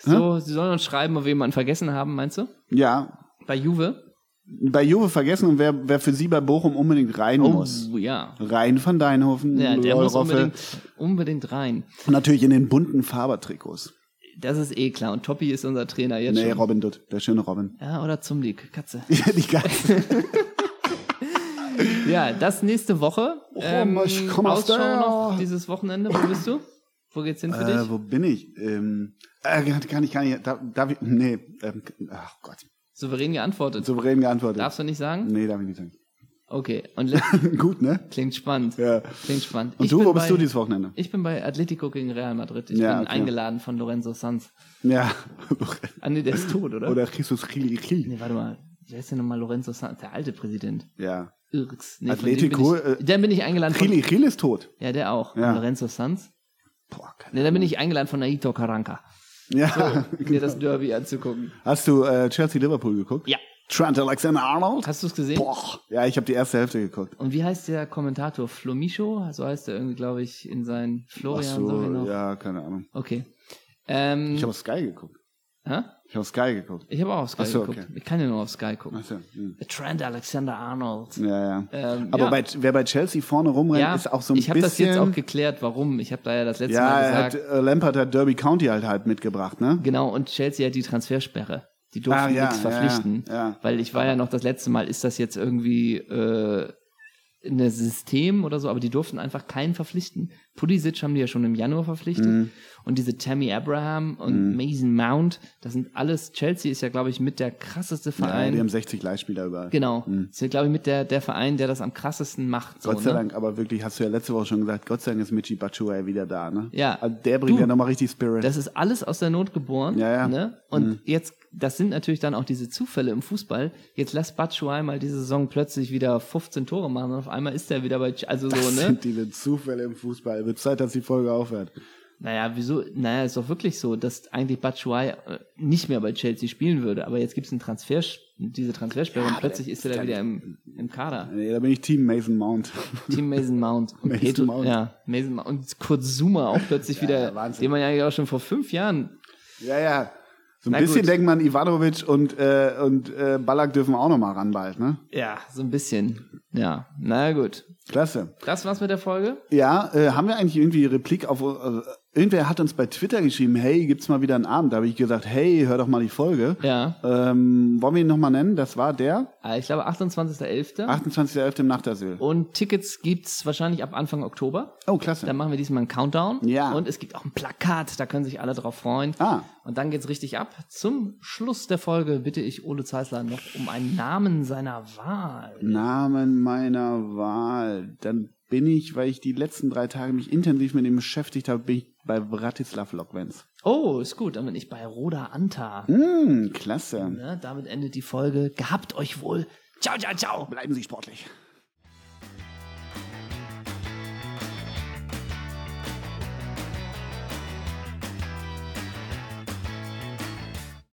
So, sie sollen uns schreiben, ob wir jemanden vergessen haben, meinst du? Ja. Bei Juve? Bei Juve vergessen und wer, wer für sie bei Bochum unbedingt rein muss. Oh, ja. Rein van Deinhofen, Ja, der muss unbedingt, unbedingt rein. Und natürlich in den bunten Fabertrikots. Das ist eh klar. Und Toppi ist unser Trainer jetzt Nee, schon. Robin Dutt, der schöne Robin. Ja, oder Zumlik, Katze. Ja, die Geist. Ja, das nächste Woche. Ähm, ich komm aus Ausschau der- noch dieses Wochenende. Wo bist du? Wo geht's hin für äh, dich? wo bin ich? Ähm, äh, kann ich, kann ich, darf, darf ich, nee, ähm, ach Gott, Souverän geantwortet. souverän geantwortet. Darfst du nicht sagen? Nee, darf ich nicht sagen. Okay. Und Gut, ne? klingt spannend. Ja. Klingt spannend. Und Ich du, wo bist bei, du dieses Wochenende? Ich bin bei Atletico gegen Real Madrid. Ich Ja, bin okay. eingeladen von Lorenzo Sanz. Ja. Ah, nee, der ist tot, oder? Oder Jesus Chili. Nee, warte mal. Wer ist denn nochmal Lorenzo Sanz? Der alte Präsident. Ja. Irks. Nee, Atletico, dem bin ich, äh, der bin ich eingeladen Chili Chili ist tot. Ja, der auch. Ja. Lorenzo Sanz. Boah, keine Nee, da bin ich eingeladen von Naito Karanka. Ja. Mir das Derby anzugucken. Hast du äh, Chelsea Liverpool geguckt? Ja. Trent Alexander Arnold? Hast du es gesehen? Boah. Ja, ich habe die erste Hälfte geguckt. Und wie heißt der Kommentator? Flomicho? So heißt er irgendwie, glaube ich, in seinen Ach Florian. so, ich noch. ja, keine Ahnung. Okay. Ähm, Ich habe Sky geguckt. hä? Ich habe auf Sky geguckt. ich habe auch auf Sky so, geguckt. okay. Ich kann ja nur auf Sky gucken. Achso. Hm. Trent Alexander Arnold. Ja, ja. Ähm, Aber ja. bei, wer bei Chelsea vorne rumrennt, ja, ist auch so ein ich habe bisschen. das jetzt auch geklärt, warum. Ich habe da ja das letzte ja, Mal gesagt. hat, äh, Lampard hat Derby County halt halt mitgebracht, ne? Genau, und Chelsea hat die Transfersperre. Die durften Ah, ja, nichts ja, verpflichten. ja, ja. Weil ich war ja noch das letzte Mal, ist das jetzt irgendwie äh, ein System oder so, aber die durften einfach keinen verpflichten. Pulisic haben die ja schon im Januar verpflichtet. Mhm. Und diese Tammy Abraham und Mason Mount, das sind alles, Chelsea ist ja, glaube ich, mit der krasseste Ja, Verein. die haben 60 Leihspieler überall. genau. Ist ja, glaube ich, mit der, der Verein, der das am krassesten macht. So, Gott sei ne? Dank, aber wirklich, hast du ja letzte Woche schon gesagt, Gott sei Dank ist Michi Batshuayi wieder da, ne? Ja. Also der bringt Du, ja nochmal richtig Spirit. Das ist alles aus der Not geboren. Ja, ja. Ne? Und jetzt, das sind natürlich dann auch diese Zufälle im Fußball. Jetzt lässt Batshuayi mal diese Saison plötzlich wieder 15 Tore machen und auf einmal ist er wieder bei, also so, das ne? sind diese Zufälle im Fußball. Wird Zeit, dass die Folge aufhört. Naja, wieso? Naja, ist doch wirklich so, dass eigentlich Batshuayi äh, nicht mehr bei Chelsea spielen würde. Aber jetzt gibt es einen Transfer, diese Transfersperre und plötzlich ist er da wieder im, im Kader. Nee, da bin ich Team Mason Mount. Team Mason Mount. Und Mason Petro, Mount. Ja, Mason Mount. Und Kurt Zuma auch plötzlich wieder, Wahnsinn. den man ja eigentlich auch schon vor fünf Jahren ja, ja. So ein Na bisschen gut. denkt man, Ivanovic und, äh, und äh, Ballack dürfen auch nochmal ran bald, ne? Ja, so ein bisschen. Ja, na gut. Klasse. Das war's mit der Folge. Ja, äh, haben wir eigentlich irgendwie Replik auf. Irgendwer hat uns bei Twitter geschrieben, hey, gibt's mal wieder einen Abend? Da habe ich gesagt, hey, hör doch mal die Folge. Ja. Ähm, wollen wir ihn nochmal nennen? Das war der Äh, Ich glaube 28.11. 28.11. im Nachtasyl. Und Tickets gibt's wahrscheinlich ab Anfang Oktober. Oh, klasse. Dann machen wir diesmal einen Countdown. Ja. Und es gibt auch ein Plakat, da können sich alle drauf freuen. Ah. Und dann geht's richtig ab. Zum Schluss der Folge bitte ich Ole Zeisler noch um einen Namen seiner Wahl. Namen meiner Wahl. Dann bin ich, weil ich die letzten drei Tage mich intensiv mit ihm beschäftigt habe, bin ich bei Bratislav Lokwenz. Oh, ist gut. Dann bin ich bei Roda Anta. Hm, klasse. Ne, damit endet die Folge. Gehabt euch wohl. Ciao, ciao, ciao. Bleiben Sie sportlich.